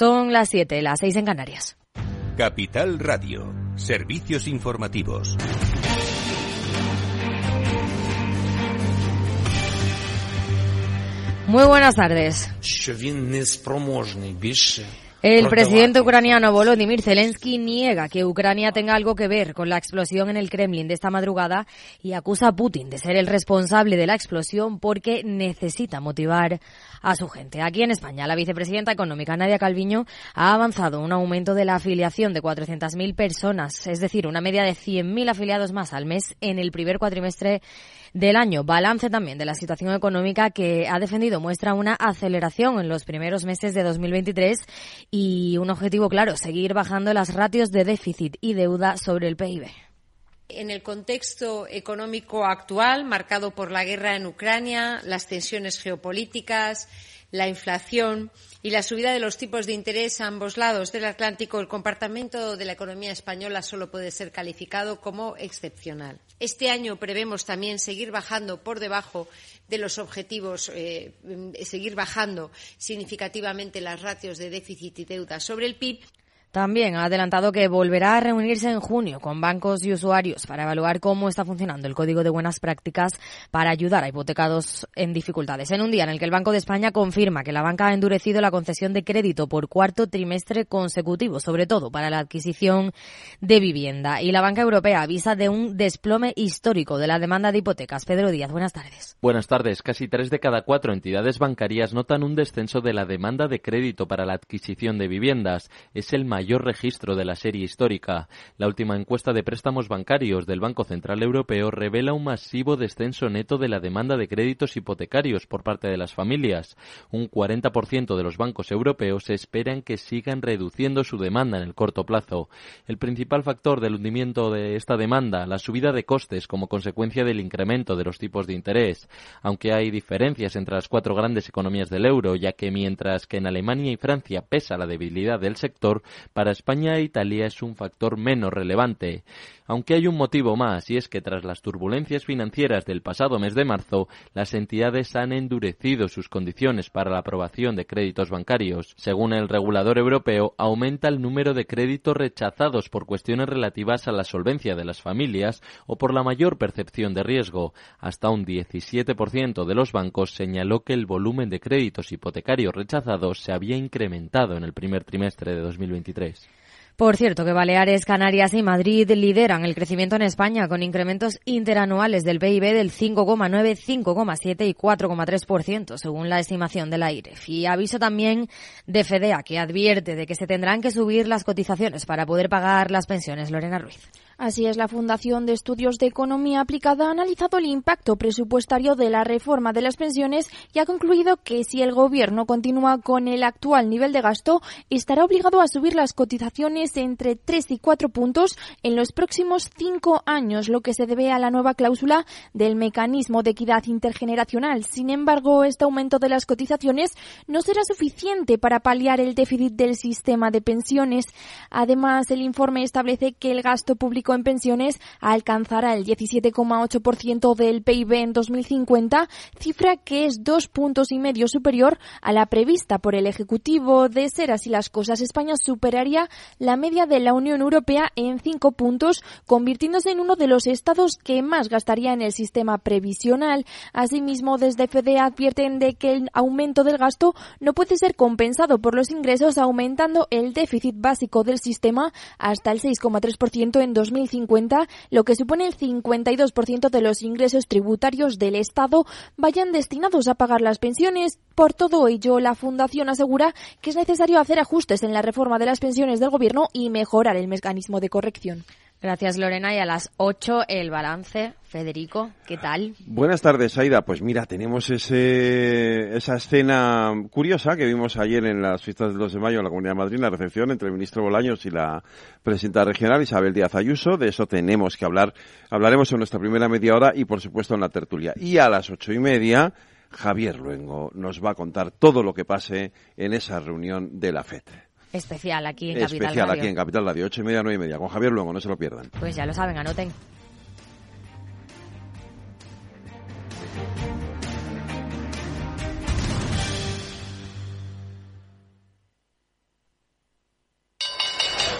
Son las 7, las 6 en Canarias. Capital Radio, servicios informativos. Muy buenas tardes. El presidente ucraniano Volodymyr Zelensky niega que Ucrania tenga algo que ver con la explosión en el Kremlin de esta madrugada y acusa a Putin de ser el responsable de la explosión porque necesita motivar a su gente. Aquí en España, la vicepresidenta económica Nadia Calviño ha avanzado un aumento de la afiliación de 400.000 personas, es decir, una media de 100.000 afiliados más al mes en el primer cuatrimestre del año. Balance también de la situación económica que ha defendido muestra una aceleración en los primeros meses de 2023 y un objetivo claro, seguir bajando las ratios de déficit y deuda sobre el PIB. En el contexto económico actual, marcado por la guerra en Ucrania, las tensiones geopolíticas, la inflación y la subida de los tipos de interés a ambos lados del Atlántico, el comportamiento de la economía española solo puede ser calificado como excepcional. Este año prevemos también seguir bajando por debajo de los objetivos, eh, seguir bajando significativamente las ratios de déficit y deuda sobre el PIB también ha adelantado que volverá a reunirse en junio con bancos y usuarios para evaluar cómo está funcionando el Código de Buenas Prácticas para ayudar a hipotecados en dificultades. En un día en el que el Banco de España confirma que la banca ha endurecido la concesión de crédito por cuarto trimestre consecutivo, sobre todo para la adquisición de vivienda. Y la Banca Europea avisa de un desplome histórico de la demanda de hipotecas. Pedro Díaz, buenas tardes. Buenas tardes. Casi tres de cada cuatro entidades bancarias notan un descenso de la demanda de crédito para la adquisición de viviendas. Es el mayor registro de la serie histórica. La última encuesta de préstamos bancarios del Banco Central Europeo revela un masivo descenso neto de la demanda de créditos hipotecarios por parte de las familias. Un 40% de los bancos europeos esperan que sigan reduciendo su demanda en el corto plazo. El principal factor del hundimiento de esta demanda, la subida de costes como consecuencia del incremento de los tipos de interés. Aunque hay diferencias entre las cuatro grandes economías del euro, ya que mientras que en Alemania y Francia pesa la debilidad del sector, para España Italia es un factor menos relevante. Aunque hay un motivo más, y es que tras las turbulencias financieras del pasado mes de marzo, las entidades han endurecido sus condiciones para la aprobación de créditos bancarios. Según el regulador europeo, aumenta el número de créditos rechazados por cuestiones relativas a la solvencia de las familias o por la mayor percepción de riesgo. Hasta un 17% de los bancos señaló que el volumen de créditos hipotecarios rechazados se había incrementado en el primer trimestre de 2023. Por cierto, que Baleares, Canarias y Madrid lideran el crecimiento en España con incrementos interanuales del PIB del 5,9, 5,7 y 4,3%, según la estimación de la IREF. Y aviso también de FEDEA, que advierte de que se tendrán que subir las cotizaciones para poder pagar las pensiones. Lorena Ruiz. Así es, la Fundación de Estudios de Economía Aplicada ha analizado el impacto presupuestario de la reforma de las pensiones y ha concluido que si el Gobierno continúa con el actual nivel de gasto, estará obligado a subir las cotizaciones entre 3 y 4 puntos en los próximos cinco años, lo que se debe a la nueva cláusula del mecanismo de equidad intergeneracional. Sin embargo, este aumento de las cotizaciones no será suficiente para paliar el déficit del sistema de pensiones. Además, el informe establece que el gasto público en pensiones alcanzará el 17,8% del PIB en 2050, cifra que es dos puntos y medio superior a la prevista por el Ejecutivo. De ser así las cosas, España superaría la media de la Unión Europea en cinco puntos, convirtiéndose en uno de los estados que más gastaría en el sistema previsional. Asimismo, desde FEDE advierten de que el aumento del gasto no puede ser compensado por los ingresos, aumentando el déficit básico del sistema hasta el 6,3% en 2050 2050, lo que supone el 52% de los ingresos tributarios del Estado vayan destinados a pagar las pensiones. Por todo ello, la Fundación asegura que es necesario hacer ajustes en la reforma de las pensiones del Gobierno y mejorar el mecanismo de corrección. Gracias, Lorena. Y a las 8 el balance. Federico, ¿qué tal? Buenas tardes, Aida. Pues mira, tenemos ese, esa escena curiosa que vimos ayer en las fiestas del 2 de mayo en la Comunidad de Madrid, la recepción entre el ministro Bolaños y la presidenta regional Isabel Díaz Ayuso. De eso tenemos que hablar. Hablaremos en nuestra primera media hora y, por supuesto, en la tertulia. Y a las ocho y media, Javier Luengo nos va a contar todo lo que pase en esa reunión de la FED. Especial aquí en Capital Radio. Especial aquí en Capital Radio, ocho y media, nueve y media. Con Javier Luengo, no se lo pierdan. Pues ya lo saben, anoten.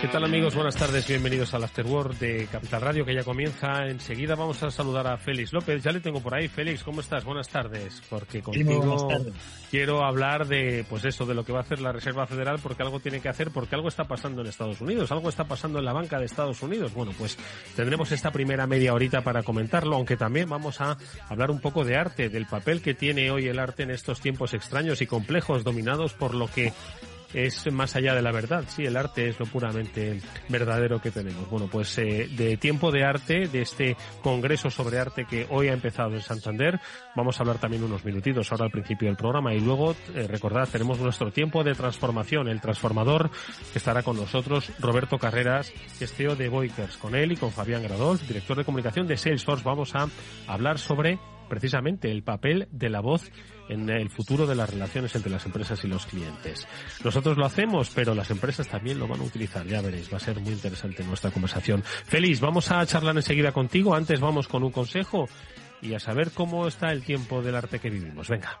¿Qué tal amigos? Buenas tardes, bienvenidos al Afterworld de Capital Radio que ya comienza. Enseguida vamos a saludar a Félix López. Ya le tengo por ahí. Félix, ¿cómo estás? Buenas tardes. Porque contigo quiero hablar de, pues eso, de lo que va a hacer la Reserva Federal porque algo tiene que hacer, porque algo está pasando en Estados Unidos, algo está pasando en la banca de Estados Unidos. Bueno, pues tendremos esta primera media horita para comentarlo, aunque también vamos a hablar un poco de arte, del papel que tiene hoy el arte en estos tiempos extraños y complejos dominados por lo que es más allá de la verdad. Sí, el arte es lo puramente verdadero que tenemos. Bueno, pues eh, de tiempo de arte, de este congreso sobre arte que hoy ha empezado en Santander, vamos a hablar también unos minutitos ahora al principio del programa y luego, eh, recordad, tenemos nuestro tiempo de transformación, el transformador que estará con nosotros, Roberto Carreras, que CEO de Boikers, con él y con Fabián Gradol, director de comunicación de Salesforce. Vamos a hablar sobre precisamente el papel de la voz en el futuro de las relaciones entre las empresas y los clientes. Nosotros lo hacemos, pero las empresas también lo van a utilizar, ya veréis, va a ser muy interesante nuestra conversación. Feliz, vamos a charlar enseguida contigo, antes vamos con un consejo y a saber cómo está el tiempo del arte que vivimos. Venga.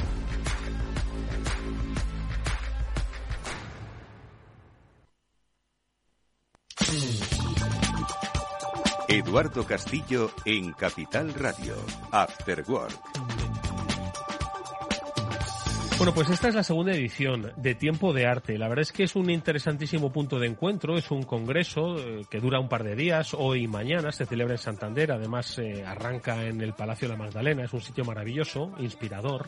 Eduardo Castillo en Capital Radio, After Work. Bueno, pues esta es la segunda edición de Tiempo de Arte. La verdad es que es un interesantísimo punto de encuentro, es un congreso eh, que dura un par de días, hoy y mañana, se celebra en Santander, además eh, arranca en el Palacio de la Magdalena, es un sitio maravilloso, inspirador,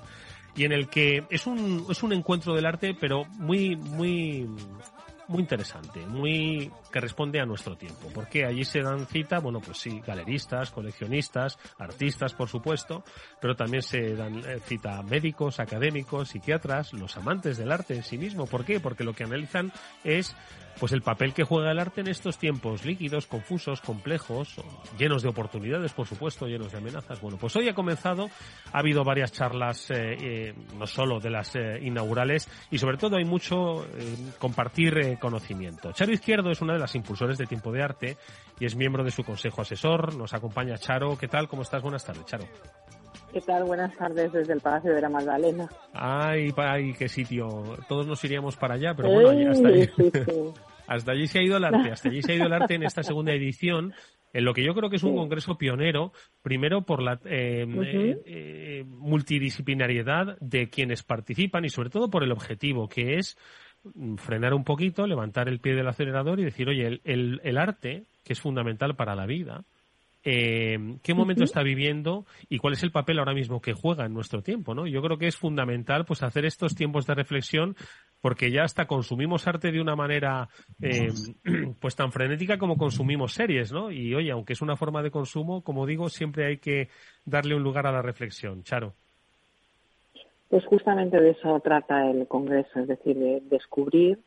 y en el que es un, es un encuentro del arte, pero muy, muy muy interesante, muy que responde a nuestro tiempo, porque allí se dan cita, bueno, pues sí, galeristas, coleccionistas, artistas, por supuesto, pero también se dan eh, cita médicos, académicos, psiquiatras, los amantes del arte en sí mismo. ¿Por qué? Porque lo que analizan es pues el papel que juega el arte en estos tiempos líquidos, confusos, complejos, llenos de oportunidades, por supuesto, llenos de amenazas. Bueno, pues hoy ha comenzado, ha habido varias charlas, eh, eh, no solo de las eh, inaugurales, y sobre todo hay mucho compartir conocimiento. Charo Izquierdo es una de las impulsores de Tiempo de Arte y es miembro de su consejo asesor. Nos acompaña Charo. ¿Qué tal? ¿Cómo estás? Buenas tardes, Charo. ¿Qué tal? Buenas tardes desde el Palacio de la Magdalena. Ay, ay, qué sitio. Todos nos iríamos para allá, pero bueno, hasta allí. hasta allí se ha ido el arte, hasta allí se ha ido el arte en esta segunda edición, en lo que yo creo que es un congreso pionero, primero por la eh, eh, eh, multidisciplinariedad de quienes participan y sobre todo por el objetivo, que es frenar un poquito, levantar el pie del acelerador y decir, oye, el, el arte, que es fundamental para la vida, eh, qué momento está viviendo y cuál es el papel ahora mismo que juega en nuestro tiempo, ¿no? Yo creo que es fundamental pues hacer estos tiempos de reflexión porque ya hasta consumimos arte de una manera eh, pues tan frenética como consumimos series, ¿no? Y oye, aunque es una forma de consumo, como digo, siempre hay que darle un lugar a la reflexión. Charo. Pues justamente de eso trata el Congreso, es decir, de descubrir,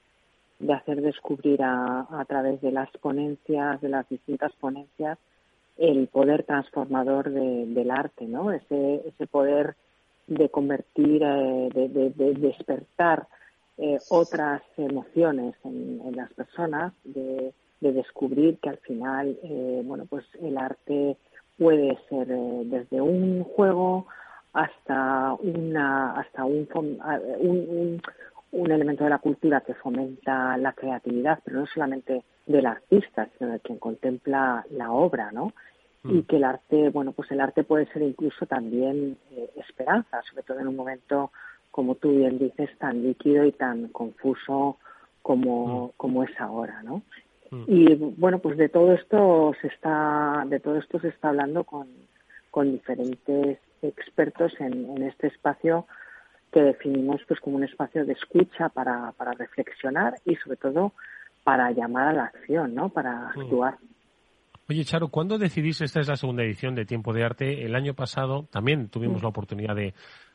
de hacer descubrir a, a través de las ponencias, de las distintas ponencias, el poder transformador del arte, ¿no? Ese, ese poder de convertir, eh, de, despertar eh, otras emociones en, las personas, de, descubrir que al final, eh, bueno, pues el arte puede ser desde un juego hasta una hasta un, un, un, elemento de la cultura que fomenta la creatividad, pero no solamente del artista, sino de quien contempla la obra, ¿no? Y mm. que el arte, bueno, pues el arte puede ser incluso también eh, esperanza, sobre todo en un momento, como tú bien dices, tan líquido y tan confuso como, mm. como es ahora, ¿no? Mm. Y bueno, pues de todo esto se está, de todo esto se está hablando con, con diferentes expertos en, este espacio que definimos pues como un espacio de escucha para, para reflexionar y sobre todo para llamar a la acción, ¿no? Para mm. actuar. Oye, Charo, ¿cuándo decidís, esta es la segunda edición de Tiempo de Arte, el año pasado también tuvimos mm. la oportunidad de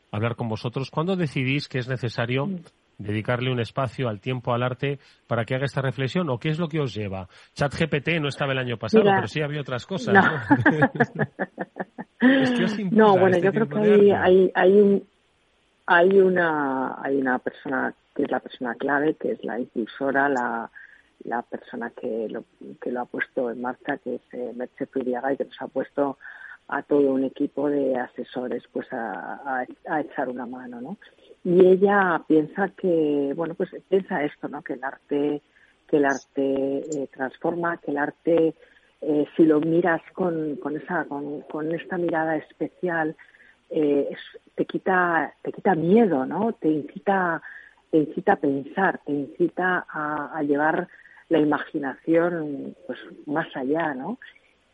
hablar con vosotros, ¿cuándo decidís que es necesario mm. dedicarle un espacio al tiempo al arte para que haga esta reflexión o qué es lo que os lleva? ChatGPT no estaba el año pasado, pero sí había otras cosas. No, bueno, este yo creo que hay, hay, hay, un, hay, una, hay una persona que es la persona clave, que es la impulsora, la, la persona que lo, que lo ha puesto en marcha, que es eh, Merche y que nos ha puesto a todo un equipo de asesores pues a, a, echar una mano, ¿no? Y ella piensa que, bueno, pues piensa esto, ¿no? Que el arte, que el arte eh, transforma, que el arte eh, si lo miras con, con, esa, con, esta mirada especial, eh, te, quita, te quita miedo, ¿no? Te incita, te incita a pensar, te incita a, llevar la imaginación pues, más allá, ¿no?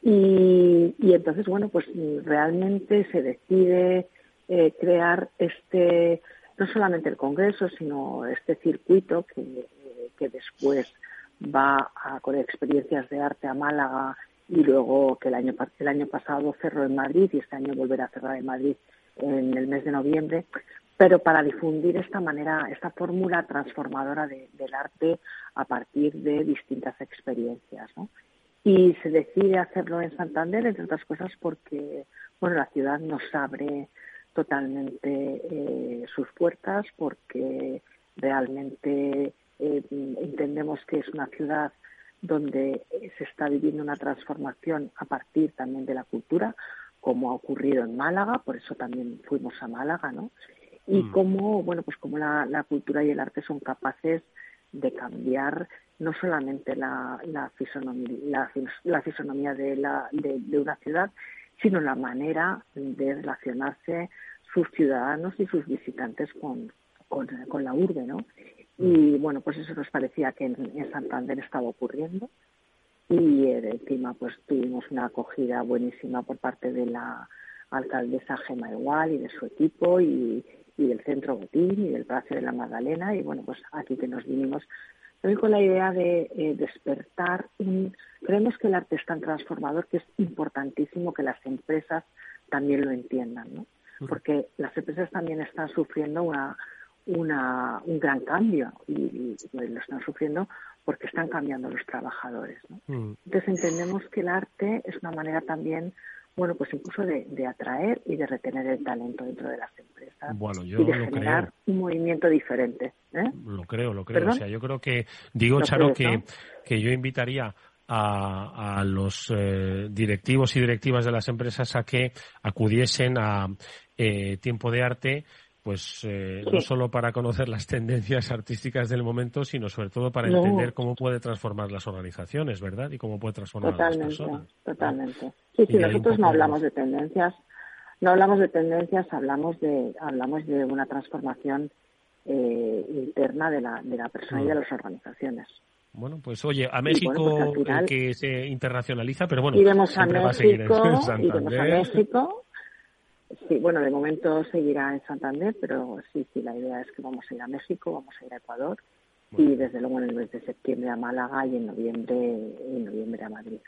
Y, y entonces, bueno, pues realmente se decide eh, crear este, no solamente el Congreso, sino este circuito que, después va a, con experiencias de arte a Málaga y luego que el año, el año pasado cerró en Madrid y este año volverá a cerrar en Madrid en el mes de noviembre, pero para difundir esta manera, esta fórmula transformadora del arte a partir de distintas experiencias. ¿no? Y se decide hacerlo en Santander, entre otras cosas, porque bueno, la ciudad nos abre totalmente eh, sus puertas, porque realmente eh, entendemos que es una ciudad donde se está viviendo una transformación a partir también de la cultura, como ha ocurrido en Málaga, por eso también fuimos a Málaga, ¿no? Y mm. cómo, bueno, pues como la, cultura y el arte son capaces de cambiar no solamente la, la, fisonomía, la, fisonomía de, la, de, una ciudad, sino la manera de relacionarse sus ciudadanos y sus visitantes con, con, con la urbe, ¿no? Y bueno, pues eso nos parecía que en, Santander estaba ocurriendo. Y eh, encima pues tuvimos una acogida buenísima por parte de la alcaldesa Gema Igual y de su equipo y, del Centro Botín y del Palacio de la Magdalena. Y bueno, pues aquí que nos vinimos también con la idea de eh, despertar. creemos que el arte es tan transformador que es importantísimo que las empresas también lo entiendan, ¿no? Porque las empresas también están sufriendo una una, un gran cambio y, lo están sufriendo porque están cambiando los trabajadores. ¿no? Mm. Entonces entendemos que el arte es una manera también, bueno, pues incluso de, atraer y de retener el talento dentro de las empresas y de generar un movimiento diferente. ¿eh? Lo creo, lo creo. O sea, yo creo que, digo, Charo, que, que yo invitaría a, a, los eh, directivos y directivas de las empresas a que acudiesen a eh, tiempo de arte pues eh, no solo para conocer las tendencias artísticas del momento, sino sobre todo para entender cómo puede transformar las organizaciones, ¿verdad? Y cómo puede transformar totalmente, las personas. Totalmente. Sí, sí, nosotros no hablamos de tendencias, no hablamos de tendencias, hablamos de hablamos de una transformación eh, interna de la, de la persona y de mm. las organizaciones. Bueno, pues oye, a México pues que se internacionaliza, pero bueno, iremos a México, iremos a México Sí, bueno, de momento seguirá en Santander, pero sí, sí, la idea es que vamos a ir a México, vamos a ir a Ecuador y desde luego en el mes de septiembre a Málaga y en noviembre, en noviembre a Madrid.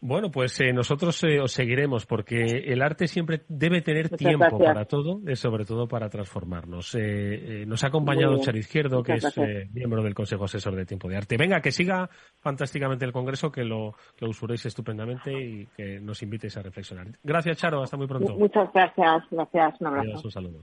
Bueno, pues eh, nosotros eh, os seguiremos porque el arte siempre debe tener tiempo para todo, y sobre todo para transformarnos. Eh, nos ha acompañado Char Izquierdo, que es miembro del Consejo Asesor de Tiempo de Arte. Venga, que siga fantásticamente el Congreso, que lo, que usuréis estupendamente y que nos invitéis a reflexionar. Gracias, Charo. Hasta muy pronto. Muchas gracias. Gracias. Un abrazo. un saludo.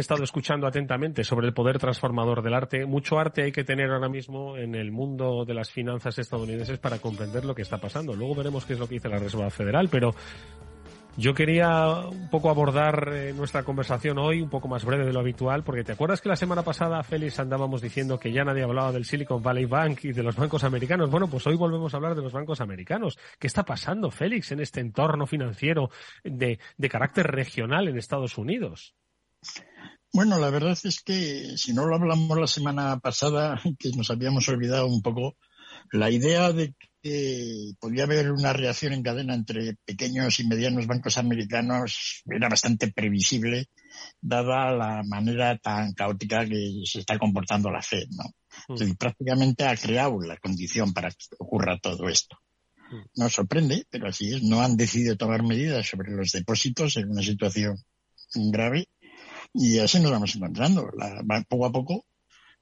He estado escuchando atentamente sobre el poder transformador del arte. Mucho arte hay que tener ahora mismo en el mundo de las finanzas estadounidenses para comprender lo que está pasando. Luego veremos qué es lo que dice la Reserva Federal, pero yo quería un poco abordar eh, nuestra conversación hoy, un poco más breve de lo habitual, porque te acuerdas que la semana pasada, Félix, andábamos diciendo que ya nadie hablaba del Silicon Valley Bank y de los bancos americanos. Bueno, pues hoy volvemos a hablar de los bancos americanos. ¿Qué está pasando, Félix, en este entorno financiero de, de carácter regional en Estados Unidos? Bueno, la verdad es que si no lo hablamos la semana pasada, que nos habíamos olvidado un poco, la idea de que podía haber una reacción en cadena entre pequeños y medianos bancos americanos era bastante previsible, dada la manera tan caótica que se está comportando la Fed, ¿no? Mm. prácticamente ha creado la condición para que ocurra todo esto. Mm. Nos sorprende, pero así es. No han decidido tomar medidas sobre los depósitos en una situación grave y así nos vamos encontrando. La, poco a poco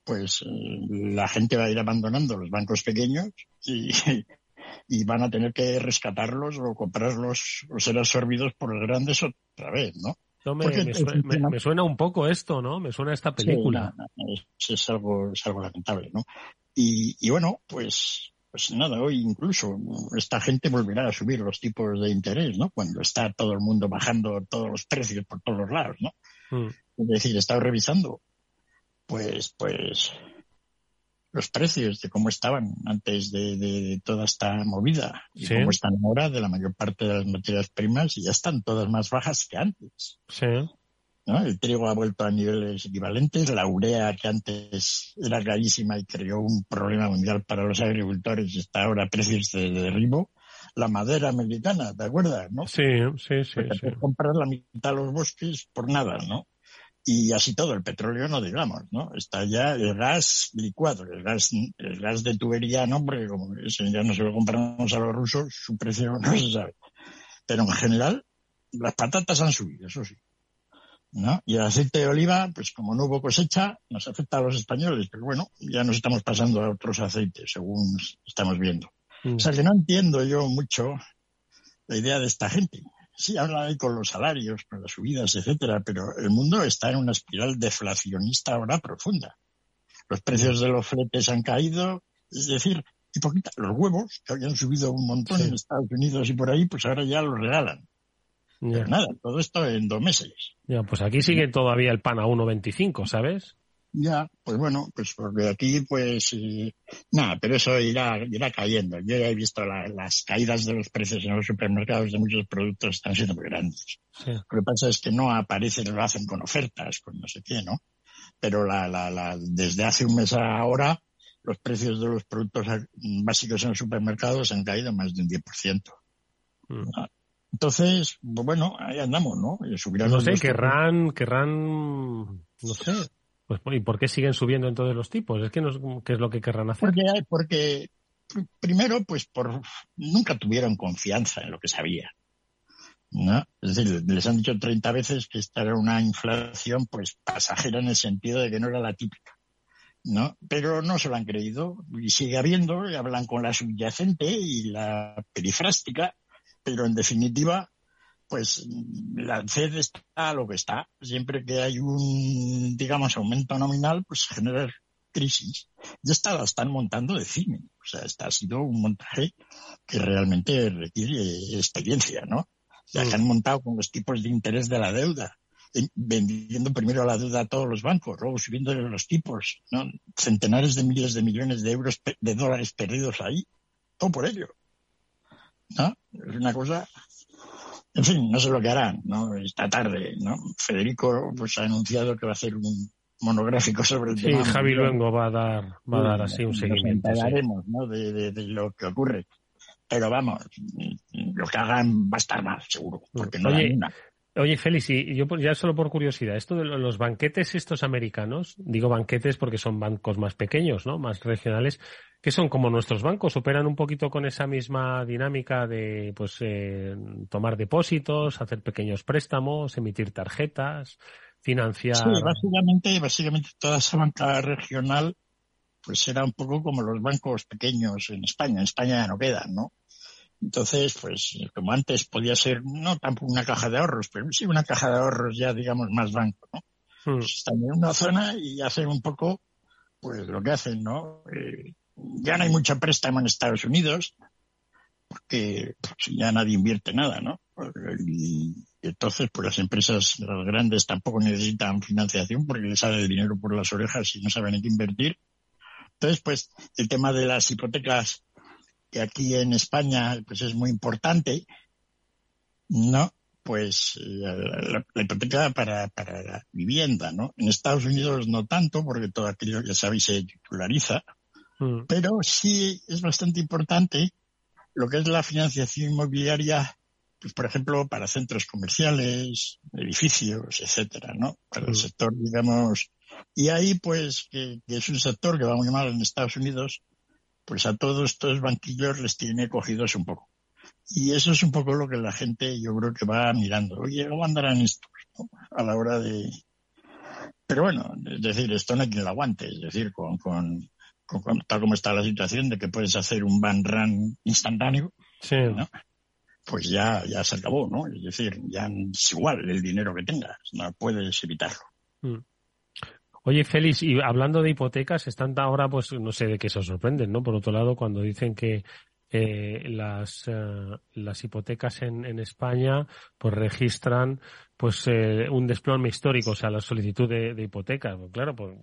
pues eh, la gente va a ir abandonando los bancos pequeños y, y van a tener que rescatarlos o comprarlos o ser absorbidos por los grandes otra vez, ¿no? me, suena, un poco esto, ¿no? Me suena esta película. es, algo, es algo lamentable, ¿no? Y, y bueno, pues, pues nada, hoy incluso esta gente volverá a subir los tipos de interés, ¿no? Cuando está todo el mundo bajando todos los precios por todos los lados, ¿no? Mm. Es decir, he estado revisando pues, pues, los precios de cómo estaban antes de, toda esta movida y cómo están ahora de la mayor parte de las materias primas y ya están todas más bajas que antes. Sí. El trigo ha vuelto a niveles equivalentes, la urea que antes era carísima y creó un problema mundial para los agricultores está ahora a precios de, derribo. La madera americana, ¿te acuerdas? ¿no? Sí, sí, sí. sí. comprar la mitad de los bosques por nada, ¿no? y así todo, el petróleo no digamos, ¿no? Está ya el gas licuado, el gas, el gas de tubería, ¿no? Porque como ya no se lo compramos a los rusos, su precio no se sabe. Pero en general, las patatas han subido, eso sí. ¿no? Y el aceite de oliva, pues como no hubo cosecha, nos afecta a los españoles, pero bueno, ya nos estamos pasando a otros aceites, según estamos viendo. Mm. O sea que no entiendo yo mucho la idea de esta gente sí habla ahí con los salarios, con las subidas, etcétera, pero el mundo está en una espiral deflacionista ahora profunda. Los precios de los fletes han caído, es decir, poquita, los huevos, que habían subido un montón en Estados Unidos y por ahí, pues ahora ya los regalan. nada, todo esto en dos meses. Ya, pues aquí sigue todavía el pan a 1.25, ¿sabes? Ya, pues bueno, pues porque aquí pues nada, pero eso irá, irá cayendo. Yo ya he visto las caídas de los precios en los supermercados de muchos productos están siendo muy grandes. Lo que pasa es que no aparecen, lo hacen con ofertas, con no sé qué, ¿no? Pero la, la, la, desde hace un mes a ahora los precios de los productos básicos en los supermercados han caído más de un 10%. Mm. Entonces, pues bueno, ahí andamos, ¿no? no sé, querrán, querrán, no sé, pues, ¿Y por qué siguen subiendo entonces los tipos? ¿Es que ¿Qué es lo que querrán hacer? Porque, porque primero, pues por nunca tuvieron confianza en lo que sabía. ¿no? Es decir, les han dicho 30 veces que esta era una inflación pues pasajera en el sentido de que no era la típica. ¿no? Pero no se lo han creído y sigue habiendo, y hablan con la subyacente y la perifrástica, pero en definitiva pues la FED está a lo que está. Siempre que hay un, digamos, aumento nominal, pues genera crisis. Ya está, la están montando de cine. O sea, este ha sido un montaje que realmente requiere experiencia, ¿no? Ya que han montado con los tipos de interés de la deuda, vendiendo primero la deuda a todos los bancos, luego subiendo los tipos, ¿no? Centenares de miles de millones de euros, de dólares perdidos ahí. Todo por ello. ¿No? Es una cosa en fin, no sé lo que harán, ¿no? Esta tarde, ¿no? Federico pues ha anunciado que va a hacer un monográfico sobre el tema. Sí, Javi Luengo va a dar, va a dar así un seguimiento. Nos ¿no? De, lo que ocurre. Pero vamos, lo que hagan va a estar mal, seguro, porque no Oye, nada. Oye, Félix, y yo ya solo por curiosidad, esto de los banquetes estos americanos, digo banquetes porque son bancos más pequeños, ¿no? Más regionales, que son como nuestros bancos, operan un poquito con esa misma dinámica de pues eh, tomar depósitos, hacer pequeños préstamos, emitir tarjetas, financiar. Sí, básicamente, básicamente toda esa banca regional pues era un poco como los bancos pequeños en España. En España ya no quedan, ¿no? Entonces, pues como antes podía ser no tampoco una caja de ahorros, pero sí una caja de ahorros ya digamos más banco, ¿no? Hmm. Pues en una zona y hacen un poco, pues lo que hacen, ¿no? Eh, ya no hay mucho préstamo en Estados Unidos, porque pues, ya nadie invierte nada, ¿no? Y entonces, pues las empresas grandes tampoco necesitan financiación porque les sale el dinero por las orejas y no saben en qué invertir. Entonces, pues el tema de las hipotecas, que aquí en España pues es muy importante, ¿no? Pues la, hipoteca para, para la vivienda, ¿no? En Estados Unidos no tanto, porque todo aquello, ya sabéis, se titulariza, mm. pero sí es bastante importante lo que es la financiación inmobiliaria, pues por ejemplo, para centros comerciales, edificios, etcétera, ¿no? Para el sector, digamos, y ahí pues, que, es un sector que va muy mal en Estados Unidos, pues a todos estos banquillos les tiene cogidos un poco. Y eso es un poco lo que la gente yo creo que va mirando. Oye, ¿cómo andarán estos? A la hora de... Pero bueno, es decir, esto no hay quien lo aguante. Es decir, con, con, tal como está la situación de que puedes hacer un ban run instantáneo, pues ya, ya se acabó, ¿no? Es decir, ya es igual el dinero que tengas, no puedes evitarlo. Mm. Oye, Félix, y hablando de hipotecas, están ahora, pues no sé de qué se sorprenden, ¿no? Por otro lado, cuando dicen que eh, las, eh, las hipotecas en, en España pues registran pues eh, un desplome histórico, o sea, la solicitud de, de hipotecas. Pues, claro, pues,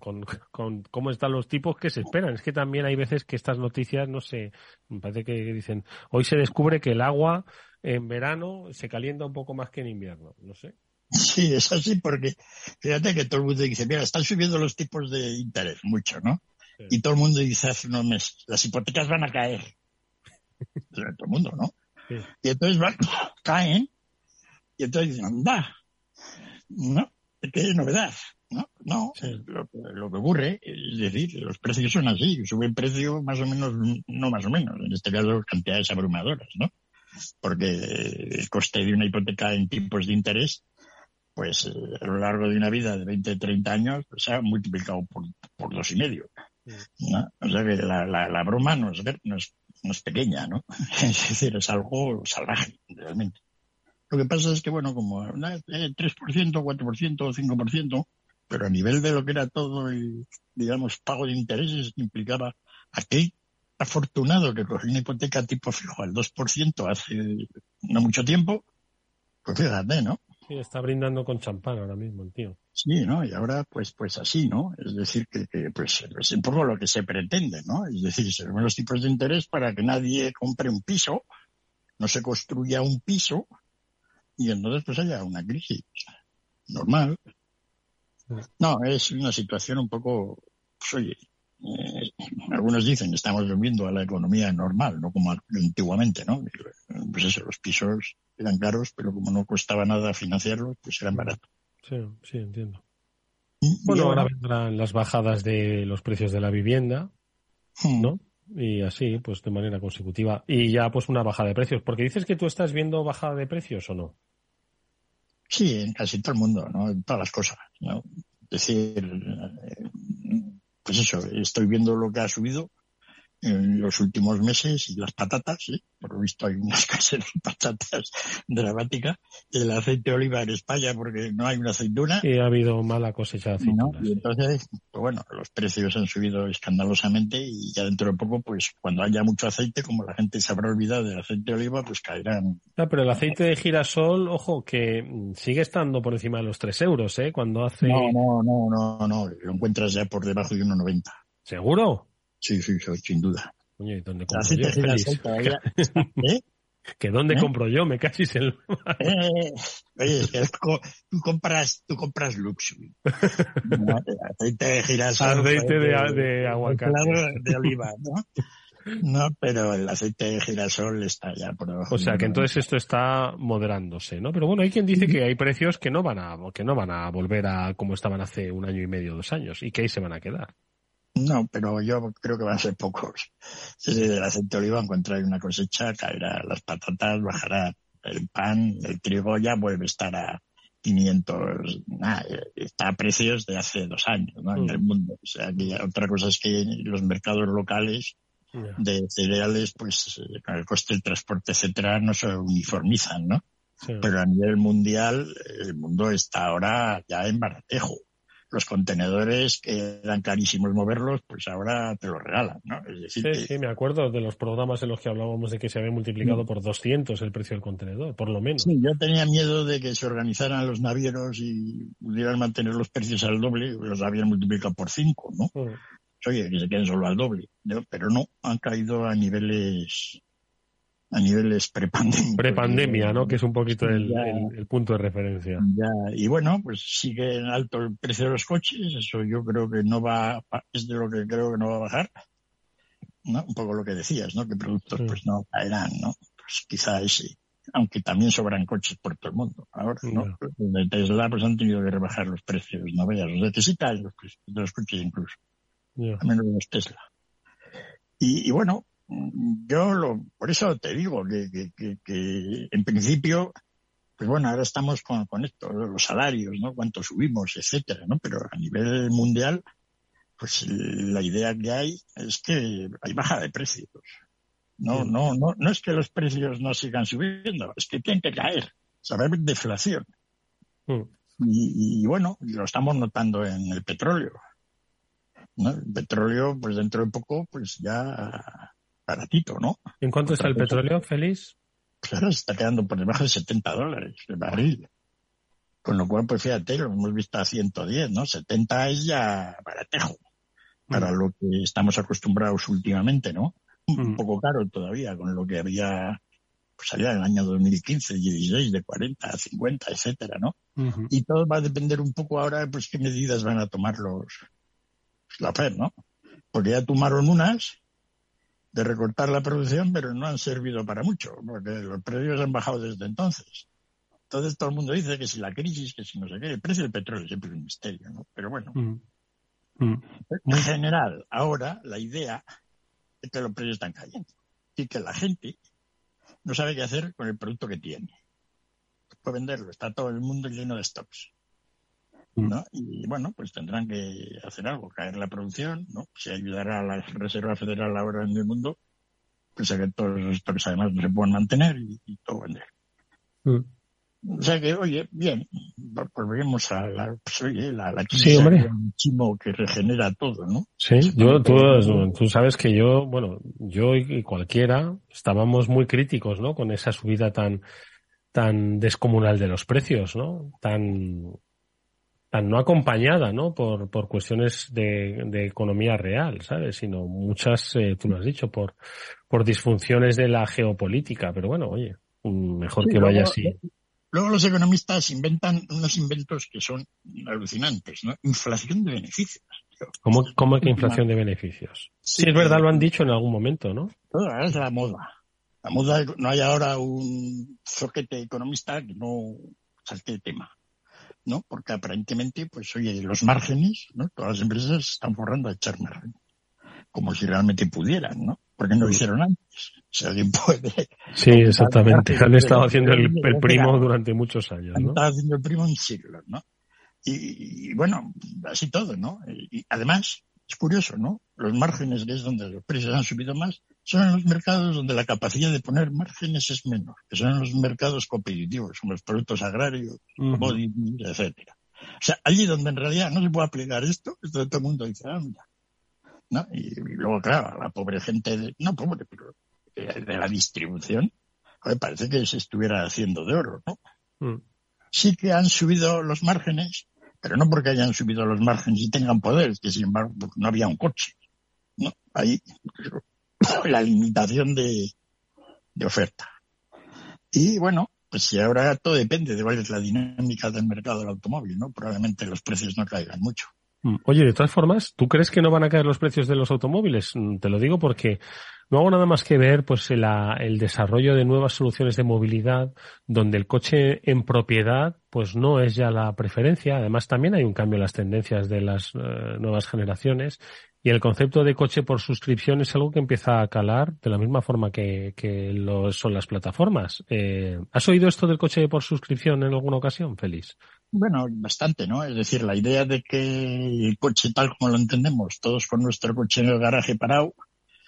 con, con, cómo están los tipos que se esperan. Es que también hay veces que estas noticias, no sé, me parece que dicen, hoy se descubre que el agua en verano se calienta un poco más que en invierno, no sé. Sí, es así porque fíjate que todo el mundo dice, mira, están subiendo los tipos de interés mucho, ¿no? Y todo el mundo dice hace unos meses, las hipotecas van a caer. Todo el mundo, ¿no? Y entonces van, caen, y entonces dicen, anda, ¿no? ¿Qué novedad? No, no, lo, lo, que ocurre, es decir, los precios son así, suben precio más o menos, no más o menos, en este caso cantidades abrumadoras, ¿no? Porque el coste de una hipoteca en tipos de interés pues eh, a lo largo de una vida de 20, 30 años, pues, se ha multiplicado por, por dos y medio. O sea que la, la, la broma no es, no, es, no es pequeña, ¿no? Es decir, es algo salvaje, realmente. Lo que pasa es que, bueno, como 3%, 4% o 5%, pero a nivel de lo que era todo el, digamos, pago de intereses que implicaba aquel afortunado que cogió una hipoteca tipo fijo al 2% hace no mucho tiempo, pues fíjate, ¿no? Sí, está brindando con champán ahora mismo el tío. Sí, ¿no? Y ahora, pues, pues así, ¿no? Es decir, que, pues, es un poco lo que se pretende, ¿no? Es decir, se los tipos de interés para que nadie compre un piso, no se construya un piso, y entonces pues haya una crisis. Normal. No, es una situación un poco, pues oye, eh, algunos dicen estamos volviendo a la economía normal, no como antiguamente, ¿no? Pues eso, los pisos eran caros, pero como no costaba nada financiarlos, pues eran baratos. Sí, sí, entiendo. Bueno, ahora vendrán las bajadas de los precios de la vivienda, hmm. ¿no? Y así, pues de manera consecutiva. Y ya, pues una bajada de precios. Porque dices que tú estás viendo bajada de precios o no? Sí, en casi todo el mundo, ¿no? En todas las cosas, ¿no? Es decir, eh, pues eso, estoy viendo lo que ha subido en los últimos meses y las patatas, ¿sí? por lo visto hay una escasez de patatas dramática, el aceite de oliva en España porque no hay una aceituna. Y ha habido mala cosecha de aceitunas. Y entonces, pues bueno, los precios han subido escandalosamente y ya dentro de poco, pues cuando haya mucho aceite, como la gente se habrá olvidado del aceite de oliva, pues caerán. Ah, pero el aceite de girasol, ojo, que sigue estando por encima de los 3 euros, ¿eh? Cuando hace... No, no, no, no, no, lo encuentras ya por debajo de 1,90. ¿Seguro? Sí, sí, sin duda. Oye, ¿dónde compro yo? ¿Eh? ¿Que dónde compro yo? Me cachis el... eh, oye, tú compras, tú compras Luxury. aceite de girasol. Aceite de, de, de aguacate. De oliva, ¿no? No, pero el aceite de girasol está ya por debajo. O sea, que entonces esto está moderándose, ¿no? Pero bueno, hay quien dice que hay precios que no van a, que no van a volver a como estaban hace un año y medio, dos años, y que ahí se van a quedar. No, pero yo creo que van a ser pocos. Si el aceite de oliva encontrar una cosecha, caerá las patatas, bajará el pan, el trigo ya vuelve a estar a 500, está a precios de hace dos años ¿no? en el mm. mundo. O sea, que otra cosa es que los mercados locales de cereales, pues con el coste del transporte, etcétera, no se uniformizan, ¿no? Pero a nivel mundial, el mundo está ahora ya en baratejo los contenedores que eran carísimos moverlos, pues ahora te los regalan, ¿no? sí, sí, me acuerdo de los programas en los que hablábamos de que se había multiplicado mm. por 200 el precio del contenedor, por lo menos. Sí, yo tenía miedo de que se organizaran los navieros y pudieran mantener los precios al doble, los habían multiplicado por 5, ¿no? Mm. Oye, que se queden solo al doble, pero no, han caído a niveles a niveles prepandemia. Prepandemia, ¿no? Que es un poquito el, punto de referencia. Ya, y bueno, pues sigue en alto el precio de los coches, eso yo creo que no va, es de lo que creo que no va a bajar. ¿no? Un poco lo que decías, ¿no? Que productos pues no caerán, ¿no? Pues quizá ese. Aunque también sobran coches por todo el mundo. Ahora, ¿no? Pues de Tesla pues han tenido que rebajar los precios, no veas, los necesitan los los coches incluso. A menos de los Tesla. Y, y bueno, yo lo, por eso te digo que, que, que, en principio, pues bueno, ahora estamos con, con esto, los salarios, ¿no? Cuánto subimos, etcétera, ¿no? Pero a nivel mundial, pues la idea que hay es que hay baja de precios. No, no, no, no es que los precios no sigan subiendo, es que tienen que caer. Saber deflación. Mm. Y, y, bueno, lo estamos notando en el petróleo. ¿no? El petróleo, pues dentro de poco, pues ya baratito, ¿no? ¿En cuánto está el petróleo, Félix? Se está quedando por debajo de 70 dólares el barril. Con lo cual, pues fíjate, lo hemos visto a 110, ¿no? 70 es ya baratejo para mm. lo que estamos acostumbrados últimamente, ¿no? Un mm. poco caro todavía con lo que había pues allá en el año 2015, 16, de 40 a 50, etcétera, ¿no? Y todo va a depender un poco ahora, pues qué medidas van a tomar los, la FED, ¿no? Porque ya tomaron unas de recortar la producción, pero no han servido para mucho, porque los precios han bajado desde entonces. Entonces todo el mundo dice que si la crisis, que si no sé qué, el precio del petróleo siempre es un misterio, ¿no? Pero bueno, mm. Mm. en general, ahora la idea es que los precios están cayendo y que la gente no sabe qué hacer con el producto que tiene. Puede venderlo, está todo el mundo lleno de stocks. Mm. ¿no? Y bueno, pues tendrán que hacer algo, caer la producción, ¿no? Si ayudará a la Reserva Federal ahora en el mundo, pues a que todos los además se puedan mantener y, todo vender. Mm. O sea que, oye, bien, volvemos a la, pues, oye, la, la sí, chimo que regenera todo, ¿no? Sí, yo, tú, tú, sabes que yo, bueno, yo y cualquiera estábamos muy críticos, ¿no? Con esa subida tan, tan descomunal de los precios, ¿no? Tan, no acompañada, ¿no? Por, por cuestiones de, de economía real, ¿sabes? Sino muchas, eh, tú lo has dicho, por, por disfunciones de la geopolítica. Pero bueno, oye, mejor que vaya así. Luego los economistas inventan unos inventos que son alucinantes, ¿no? Inflación de beneficios. ¿Cómo, cómo que inflación de beneficios? Sí, es verdad, lo han dicho en algún momento, ¿no? Es la moda. La moda, no hay ahora un zoquete economista que no salte el tema. ¿No? Porque aparentemente, pues oye, los márgenes, ¿no? Todas las empresas están forrando a echar margen. Como si realmente pudieran, ¿no? Porque no lo hicieron antes. Si alguien puede. Sí, exactamente. Han estado haciendo el, primo durante muchos años, Han estado haciendo el primo en siglos, ¿no? Y, y, bueno, así todo, ¿no? Y además, es curioso, ¿no? Los márgenes, que es donde los precios han subido más, son en los mercados donde la capacidad de poner márgenes es menor, que son en los mercados competitivos, como los productos agrarios, commodities, etcétera. O sea, allí donde en realidad no se puede aplicar esto, esto todo el mundo dice, anda. ¿No? Y, luego, claro, la pobre gente, de, no pobre, pero de, la distribución, parece que se estuviera haciendo de oro, ¿no? Mm. Sí que han subido los márgenes, pero no porque hayan subido los márgenes y tengan poder, que sin embargo no había un coche. ¿no? Ahí la limitación de, oferta. Y bueno, pues si ahora todo depende de cuál es la dinámica del mercado del automóvil, ¿no? Probablemente los precios no caigan mucho. Mm. Oye, de todas formas, ¿tú crees que no van a caer los precios de los automóviles? Mm, te lo digo porque no hago nada más que ver pues el, el, desarrollo de nuevas soluciones de movilidad donde el coche en propiedad pues no es ya la preferencia. Además también hay un cambio en las tendencias de las eh, nuevas generaciones y el concepto de coche por suscripción es algo que empieza a calar de la misma forma que, que lo son las plataformas. Eh, ¿Has oído esto del coche por suscripción en alguna ocasión, Félix? Bueno, bastante, ¿no? Es decir, la idea de que el coche tal como lo entendemos, todos con nuestro coche en el garaje parado,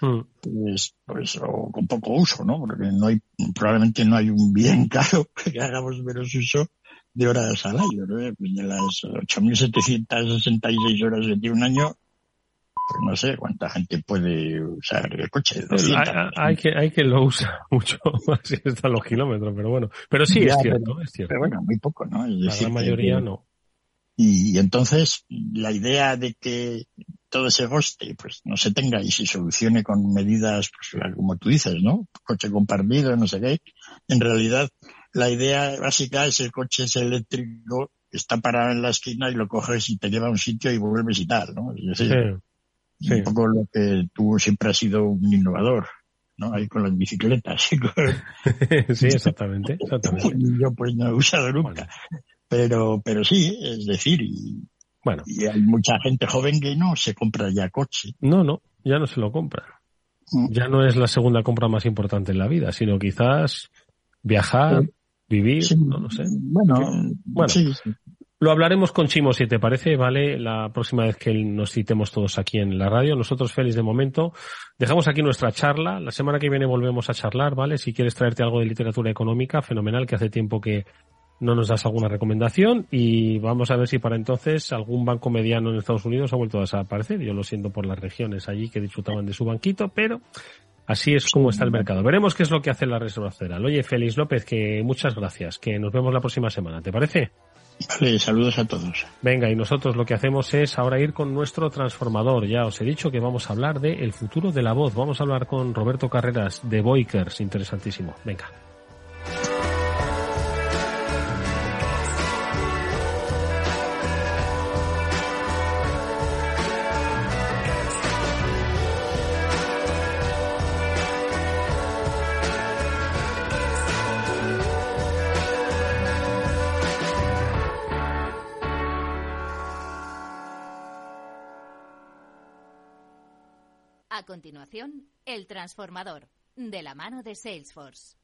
mm. pues, pues, o con poco uso, ¿no? Porque no hay, probablemente no hay un bien caro que hagamos menos uso de horas al año, ¿no? De las 8.766 horas de un año, pues no sé cuánta gente puede usar el coche. Hay, que, hay que lo usa mucho, así están los kilómetros, pero bueno. Pero sí, es, cierto, es cierto. Pero bueno, muy poco, ¿no? la mayoría no. Y, entonces la idea de que todo ese goste pues no se tenga y se solucione con medidas, pues como tú dices, ¿no? Coche compartido, no sé qué. En realidad la idea básica es el coche es eléctrico, está parado en la esquina y lo coges y te lleva a un sitio y vuelves y tal, ¿no? Es decir, un poco lo que tú siempre has sido un innovador. ¿no? Ahí con las bicicletas. sí, exactamente, exactamente. Yo pues no he usado nunca. Pero, pero sí, es decir, y, bueno. y hay mucha gente joven que no se compra ya coche. No, no, ya no se lo compra. Mm. Ya no es la segunda compra más importante en la vida, sino quizás viajar, vivir, no lo sé. Bueno, bueno sí, lo hablaremos con Chimo si te parece, ¿vale? La próxima vez que nos citemos todos aquí en la radio. Nosotros, Félix, de momento, dejamos aquí nuestra charla. La semana que viene volvemos a charlar, ¿vale? Si quieres traerte algo de literatura económica, fenomenal, que hace tiempo que no nos das alguna recomendación y vamos a ver si para entonces algún banco mediano en Estados Unidos ha vuelto a desaparecer. Yo lo siento por las regiones allí que disfrutaban de su banquito, pero así es como está el mercado. Veremos qué es lo que hace la Federal. Oye, Félix López, que muchas gracias, que nos vemos la próxima semana. ¿Te parece? Vale, saludos a todos. Venga, y nosotros lo que hacemos es ahora ir con nuestro transformador. Ya os he dicho que vamos a hablar de el futuro de la voz. Vamos a hablar con Roberto Carreras de Boikers, interesantísimo. Venga. Continuación, El Transformador, de la mano de Salesforce.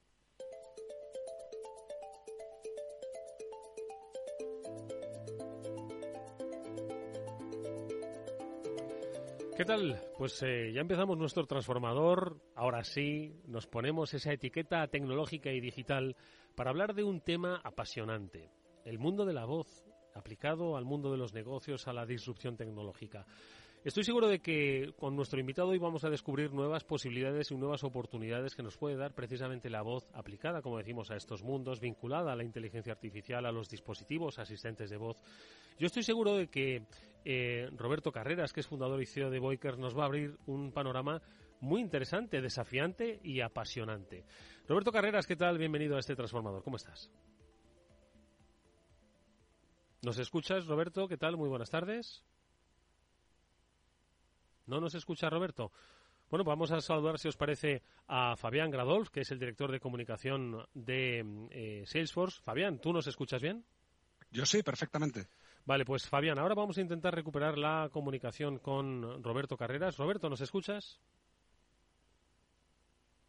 ¿Qué tal? Pues eh, ya empezamos nuestro transformador. Ahora sí, nos ponemos esa etiqueta tecnológica y digital para hablar de un tema apasionante. El mundo de la voz aplicado al mundo de los negocios, a la disrupción tecnológica. Estoy seguro de que con nuestro invitado hoy vamos a descubrir nuevas posibilidades y nuevas oportunidades que nos puede dar precisamente la voz aplicada, como decimos, a estos mundos, vinculada a la inteligencia artificial, a los dispositivos asistentes de voz. Yo estoy seguro de que eh, Roberto Carreras, que es fundador y CEO de Boikers, nos va a abrir un panorama muy interesante, desafiante y apasionante. Roberto Carreras, ¿qué tal? Bienvenido a este transformador. ¿Cómo estás? ¿Nos escuchas, Roberto? ¿Qué tal? Muy buenas tardes. ¿No nos escucha Roberto? Bueno, pues vamos a saludar, si os parece, a Fabián Gradolf, que es el director de comunicación de eh, Salesforce. Fabián, ¿tú nos escuchas bien? Yo sí, perfectamente. Vale, pues Fabián, ahora vamos a intentar recuperar la comunicación con Roberto Carreras. Roberto, ¿nos escuchas?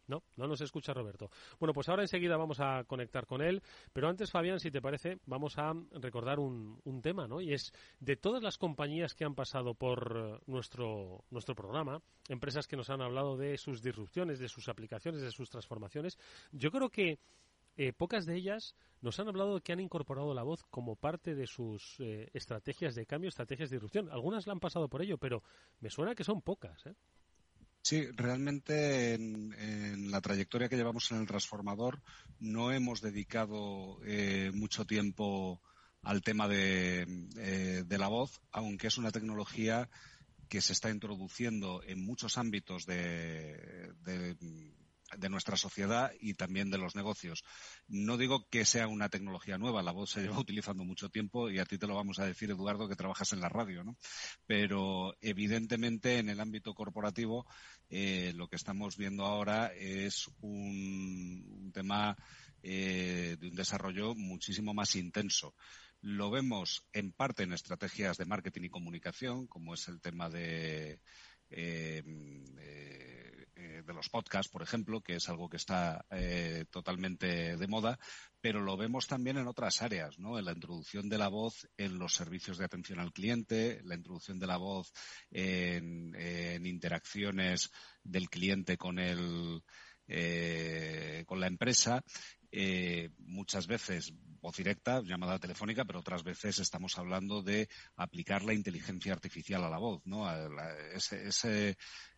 No, no nos escucha Roberto. Bueno, pues ahora enseguida vamos a conectar con él, pero antes, Fabián, si te parece, vamos a recordar un, tema, ¿no? Y es de todas las compañías que han pasado por eh, nuestro, nuestro programa, empresas que nos han hablado de sus disrupciones, de sus aplicaciones, de sus transformaciones, yo creo que eh, pocas de ellas nos han hablado que han incorporado la voz como parte de sus eh, estrategias de cambio, estrategias de disrupción. Algunas la han pasado por ello, pero me suena que son pocas. ¿eh? Sí, realmente en, la trayectoria que llevamos en el transformador no hemos dedicado eh, mucho tiempo al tema de, eh, la voz, aunque es una tecnología que se está introduciendo en muchos ámbitos de nuestra sociedad y también de los negocios. No digo que sea una tecnología nueva, la voz se lleva utilizando mucho tiempo y a ti te lo vamos a decir, Eduardo, que trabajas en la radio, ¿no? Pero evidentemente en el ámbito corporativo eh, lo que estamos viendo ahora es un, tema eh, de un desarrollo muchísimo más intenso. Lo vemos en parte en estrategias de marketing y comunicación, como es el tema de eh, eh, de los podcasts, por ejemplo, que es algo que está eh, totalmente de moda, pero lo vemos también en otras áreas, ¿no? En la introducción de la voz en los servicios de atención al cliente, la introducción de la voz en, interacciones del cliente con el con la empresa eh, muchas veces voz directa, llamada telefónica, pero otras veces estamos hablando de aplicar la inteligencia artificial a la voz, ¿no? ese, ese,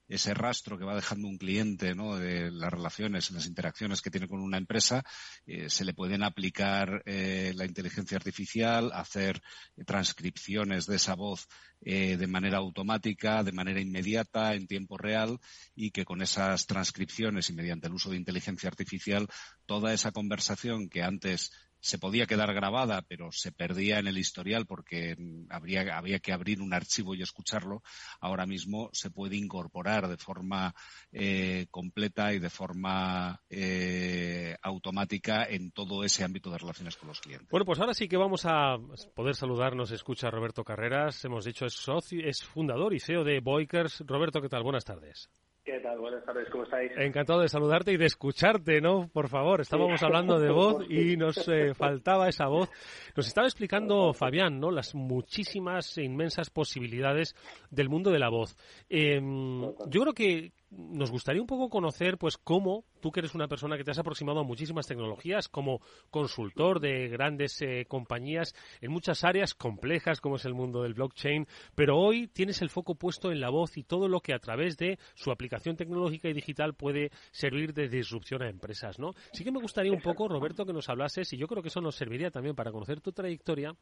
ese rastro que va dejando un cliente de las relaciones, las interacciones que tiene con una empresa, eh, se le pueden aplicar eh, la inteligencia artificial, hacer transcripciones de esa voz eh, de manera automática, de manera inmediata, en tiempo real, y que con esas transcripciones y mediante el uso de inteligencia artificial, toda esa conversación que antes se podía quedar grabada, pero se perdía en el historial porque habría, había que abrir un archivo y escucharlo, ahora mismo se puede incorporar de forma eh, completa y de forma eh, automática en todo ese ámbito de relaciones con los clientes. Bueno, pues ahora sí que vamos a poder saludarnos. Escucha Roberto Carreras. Hemos dicho es socio, es fundador y CEO de Boikers. Roberto, ¿qué tal? Buenas tardes. ¿Qué tal? Buenas tardes, ¿cómo estáis? Encantado de saludarte y de escucharte, ¿no? Por favor, estábamos hablando de voz y nos eh, faltaba esa voz. Nos estaba explicando Fabián, ¿no? Las muchísimas e inmensas posibilidades del mundo de la voz. Em, yo creo que nos gustaría un poco conocer, pues, cómo tú que eres una persona que te has aproximado a muchísimas tecnologías como consultor de grandes eh, compañías en muchas áreas complejas como es el mundo del blockchain, pero hoy tienes el foco puesto en la voz y todo lo que a través de su aplicación tecnológica y digital puede servir de disrupción a empresas, ¿no? Sí que me gustaría un poco, Roberto, que nos hablases, y yo creo que eso nos serviría también para conocer tu trayectoria,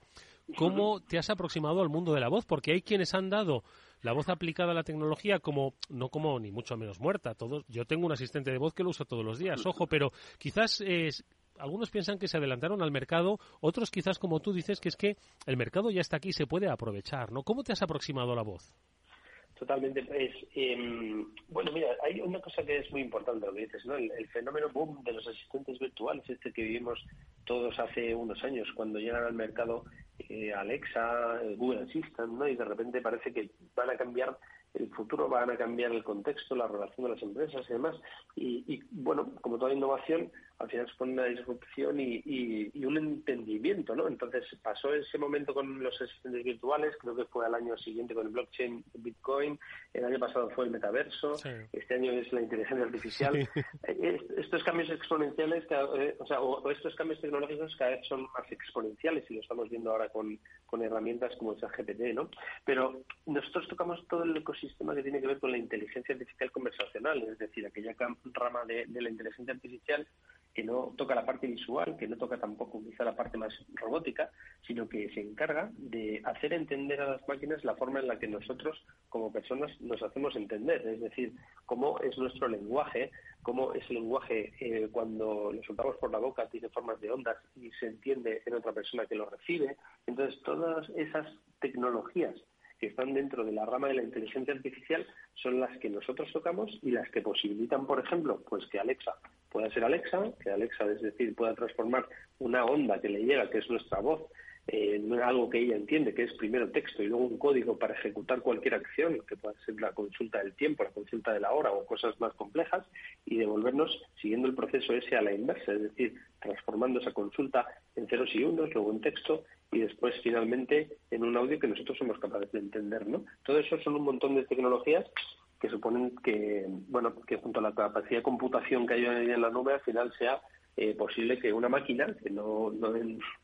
cómo te has aproximado al mundo de la voz, porque hay quienes han dado la voz aplicada a la tecnología como no como ni mucho menos muerta. Todos, yo tengo un asistente de voz que lo uso todos los días, ojo, pero quizás es, algunos piensan que se adelantaron al mercado, otros quizás como tú dices que es que el mercado ya está aquí y se puede aprovechar, ¿no? ¿Cómo te has aproximado a la voz? Totalmente. Pues, bueno, mira, hay una cosa que es muy importante lo que dices, ¿no? El, fenómeno boom de los asistentes virtuales, este que vivimos todos hace unos años, cuando llegan al mercado eh, Alexa, Google Assistant, ¿no? Y de repente parece que van a cambiar el futuro, van a cambiar el contexto, la relación de las empresas y demás. Y, bueno, como toda innovación, al final supone una disrupción y, un entendimiento, ¿no? Entonces pasó ese momento con los asistentes virtuales, creo que fue al año siguiente con el blockchain Bitcoin, el año pasado fue el metaverso, este año es la inteligencia artificial. Eh, estos cambios exponenciales, eh, o sea, o, estos cambios tecnológicos cada vez son más exponenciales y lo estamos viendo ahora con, con herramientas como el GPT, ¿no? Pero nosotros tocamos todo el ecosistema que tiene que ver con la inteligencia artificial conversacional, es decir, aquella rama de, de la inteligencia artificial que no toca la parte visual, que no toca tampoco quizá la parte más robótica, sino que se encarga de hacer entender a las máquinas la forma en la que nosotros como personas nos hacemos entender, es decir, cómo es nuestro lenguaje, cómo ese lenguaje eh, cuando lo soltamos por la boca tiene formas de ondas y se entiende en otra persona que lo recibe. Entonces, todas esas tecnologías que están dentro de la rama de la inteligencia artificial son las que nosotros tocamos y las que posibilitan, por ejemplo, pues que Alexa pueda ser Alexa, que Alexa, es decir, pueda transformar una onda que le llega, que es nuestra voz, en algo que ella entiende, que es primero texto y luego un código para ejecutar cualquier acción, que pueda ser la consulta del tiempo, la consulta de la hora o cosas más complejas, y devolvernos siguiendo el proceso ese a la inversa, es decir, transformando esa consulta en ceros y unos, luego en texto y después finalmente en un audio que nosotros somos capaces de entender, ¿no? Todo eso son un montón de tecnologías que suponen que, bueno, que junto a la capacidad de computación que hay en la nube al final sea eh, posible que una máquina que no, no,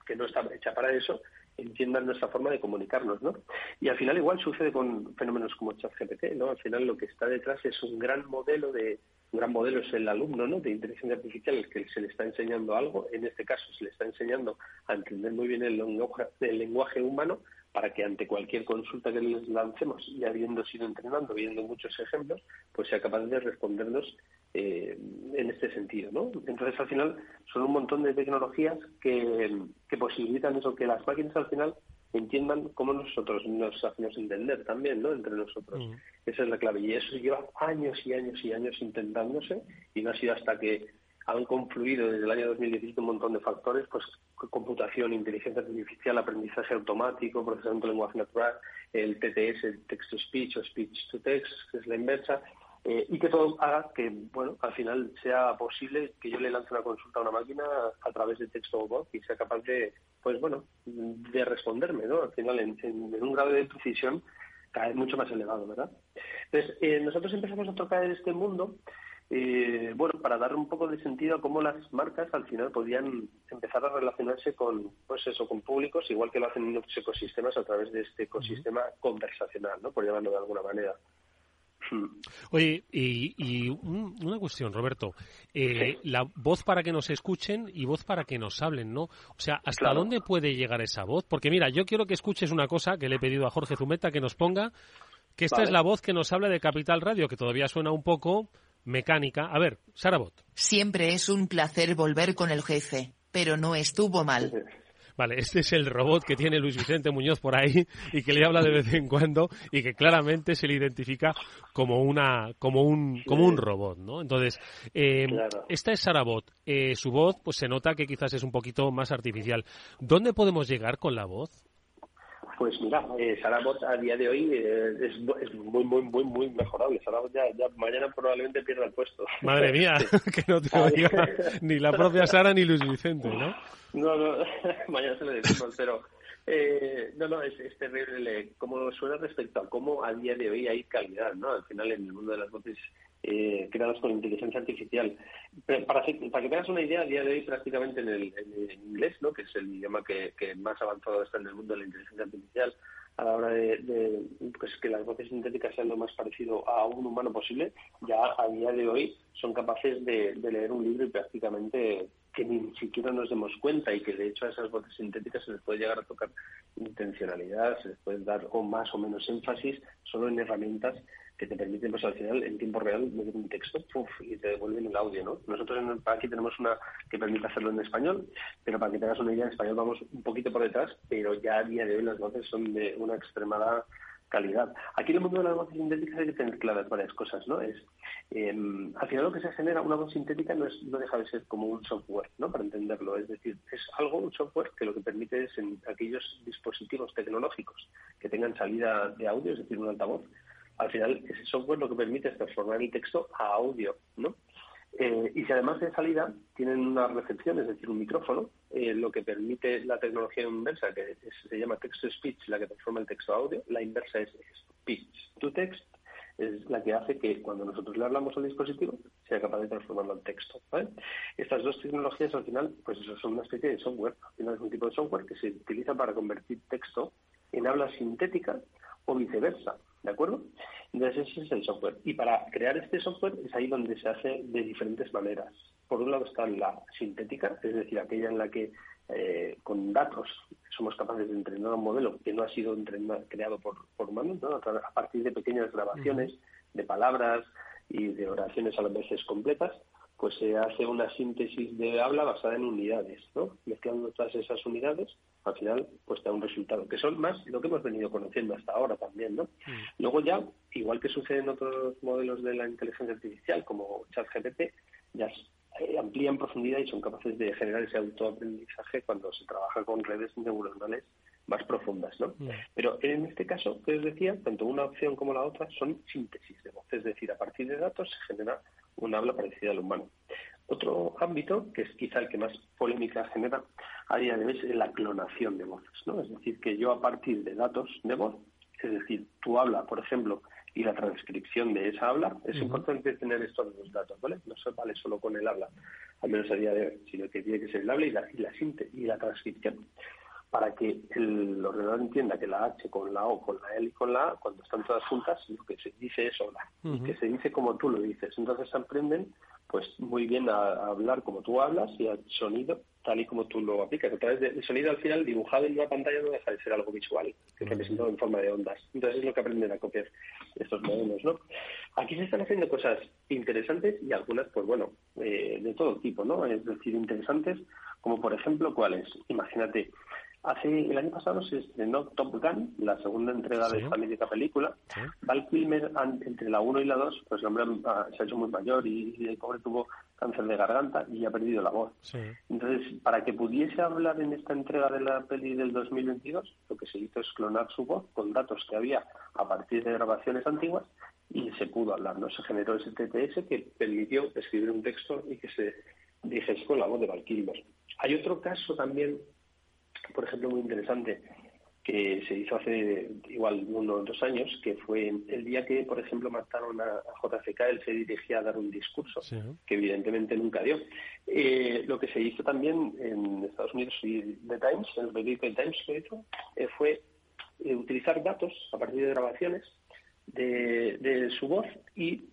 que no está hecha para eso entienda nuestra forma de comunicarnos, ¿no? Y al final igual sucede con fenómenos como ChatGPT, ¿no? Al final lo que está detrás es un gran modelo de un gran modelo es el alumno, ¿no? De inteligencia artificial que se le está enseñando algo, en este caso se le está enseñando a entender muy bien el lenguaje, el lenguaje humano para que ante cualquier consulta que les lancemos y habiendo sido entrenando, viendo muchos ejemplos, pues sea capaz de respondernos eh, en este sentido, ¿no? Entonces, al final, son un montón de tecnologías que, que posibilitan eso, que las máquinas al final entiendan cómo nosotros nos hacemos entender también, ¿no? Entre nosotros. Mm. Esa es la clave. Y eso lleva años y años y años intentándose y no ha sido hasta que han confluido desde el año 2017 un montón de factores, pues computación, inteligencia artificial, aprendizaje automático, procesamiento de lenguaje natural, el TTS, el text-to-speech o speech-to-text, que es la inversa, eh, y que todo haga que, bueno, al final sea posible que yo le lance una consulta a una máquina a través de texto o voz y sea capaz de, pues bueno, de responderme, ¿no? Al final, en, un grado de precisión cada vez mucho más elevado, ¿verdad? Entonces, eh, nosotros empezamos a tocar este mundo eh, bueno, para dar un poco de sentido a cómo las marcas al final podían empezar a relacionarse con, pues eso, con públicos, igual que lo hacen en otros ecosistemas a través de este ecosistema conversacional, ¿no? Por llamarlo de alguna manera. Oye, y, una cuestión, Roberto. Eh, la voz para que nos escuchen y voz para que nos hablen, ¿no? O sea, ¿hasta dónde puede llegar esa voz? Porque mira, yo quiero que escuches una cosa que le he pedido a Jorge Zumeta que nos ponga, que esta es la voz que nos habla de Capital Radio, que todavía suena un poco mecánica. A ver, Sarabot. Siempre es un placer volver con el jefe, pero no estuvo mal. Vale, este es el robot que tiene Luis Vicente Muñoz por ahí y que le habla de vez en cuando y que claramente se le identifica como una como un como un robot, ¿no? Entonces, eh, esta es Sarabot. Eh, su voz, pues se nota que quizás es un poquito más artificial. ¿Dónde podemos llegar con la voz? Pues mira, eh, Sarabot a día de hoy eh, es, es, muy, muy, muy, muy mejorable. Sarabot ya, ya mañana probablemente pierda el puesto. Madre mía, que no te oiga ni la propia Sara ni Luis Vicente, ¿no? No, no, mañana se lo decimos, pero eh, no, no, es, es terrible cómo suena respecto a cómo a día de hoy hay calidad, ¿no? Al final en el mundo de las voces eh, creados con inteligencia artificial. para, para que tengas una idea, a día de hoy prácticamente en el, inglés, ¿no? que es el idioma que, más avanzado está en el mundo de la inteligencia artificial, a la hora de, pues, que las voces sintéticas sean lo más parecido a un humano posible, ya a día de hoy son capaces de, leer un libro y prácticamente que ni siquiera nos demos cuenta y que de hecho a esas voces sintéticas se les puede llegar a tocar intencionalidad, se les puede dar o más o menos énfasis solo en herramientas que te permiten, pues al final, en tiempo real, meter un texto y te devuelven el audio, ¿no? Nosotros en, aquí tenemos una que permite hacerlo en español, pero para que tengas una idea, en español vamos un poquito por detrás, pero ya a día de hoy las voces son de una extremada calidad. Aquí en el mundo de las voces sintéticas hay que tener claras varias cosas, ¿no? Es, em, al final lo que se genera, una voz sintética no, es, no deja de ser como un software, ¿no? Para entenderlo. Es decir, es algo, un software que lo que permite es en aquellos dispositivos tecnológicos que tengan salida de audio, es decir, un altavoz, al final ese software lo que permite es transformar el texto a audio, ¿no? Eh, y si además de salida tienen una recepción, es decir, un micrófono, eh, lo que permite la tecnología inversa, que se llama text-to-speech, la que transforma el texto a audio, la inversa es speech-to-text, es la que hace que cuando nosotros le hablamos al dispositivo sea capaz de transformarlo en texto. Estas dos tecnologías al final, pues eso son una especie de software. Al final es un tipo de software que se utiliza para convertir texto en habla sintética o viceversa. ¿De acuerdo? Entonces ese es el software. Y para crear este software es ahí donde se hace de diferentes maneras. Por un lado está la sintética, es decir, aquella en la que eh, con datos somos capaces de entrenar un modelo que no ha sido creado por, por humanos, ¿no? a partir de pequeñas grabaciones de palabras y de oraciones a veces completas, pues se hace una síntesis de habla basada en unidades, ¿no? Mezclando todas esas unidades, al final, pues da un resultado, que son más lo que hemos venido conociendo hasta ahora también, ¿no? Mm. Luego ya, igual que sucede en otros modelos de la inteligencia artificial, como ChatGPT, ya eh, amplían profundidad y son capaces de generar ese autoaprendizaje cuando se trabaja con redes neuronales más profundas, ¿no? Mm. Pero en este caso, que os decía, tanto una opción como la otra son síntesis de voz, es decir, a partir de datos se genera un habla parecida al humano. Otro ámbito, que es quizá el que más polémica genera a día de hoy, es la clonación de voces, ¿no? Es decir, que yo a partir de datos de voz, es decir, tu habla, por ejemplo, y la transcripción de esa habla, es importante tener estos dos datos, ¿vale? No se vale solo con el habla, al menos a día de hoy, sino que tiene que ser el habla y la, y la, y la transcripción para que el ordenador entienda que la H con la O, con la L y con la A, cuando están todas juntas, lo que se dice es hola, y que se dice como tú lo dices. Entonces aprenden pues muy bien a, hablar como tú hablas y al sonido tal y como tú lo aplicas. A través del sonido al final dibujado en una pantalla no deja de ser algo visual, que es representado en forma de ondas. Entonces es lo que aprenden a copiar estos modelos, ¿no? Aquí se están haciendo cosas interesantes y algunas, pues bueno, eh, de todo tipo, ¿no? Es decir, interesantes, como por ejemplo, ¿cuáles? Imagínate, Hace, el año pasado se estrenó Top Gun, la segunda entrega de esta mítica película. Val Kilmer, entre la 1 y la 2, pues el hombre ah, se ha hecho muy mayor y, el pobre tuvo cáncer de garganta y ha perdido la voz. Entonces, para que pudiese hablar en esta entrega de la peli del 2022, lo que se hizo es clonar su voz con datos que había a partir de grabaciones antiguas y se pudo hablar. ¿no? Se generó ese TTS que permitió escribir un texto y que se dijese con la voz de Val Kilmer. Hay otro caso también por ejemplo, muy interesante, que se hizo hace igual uno o dos años, que fue el día que, por ejemplo, mataron a, JFK, él se dirigía a dar un discurso, que evidentemente nunca dio. Eh, lo que se hizo también en Estados Unidos y The Times, en el periódico The Times lo hizo, eh, fue eh, utilizar datos a partir de grabaciones de, de su voz y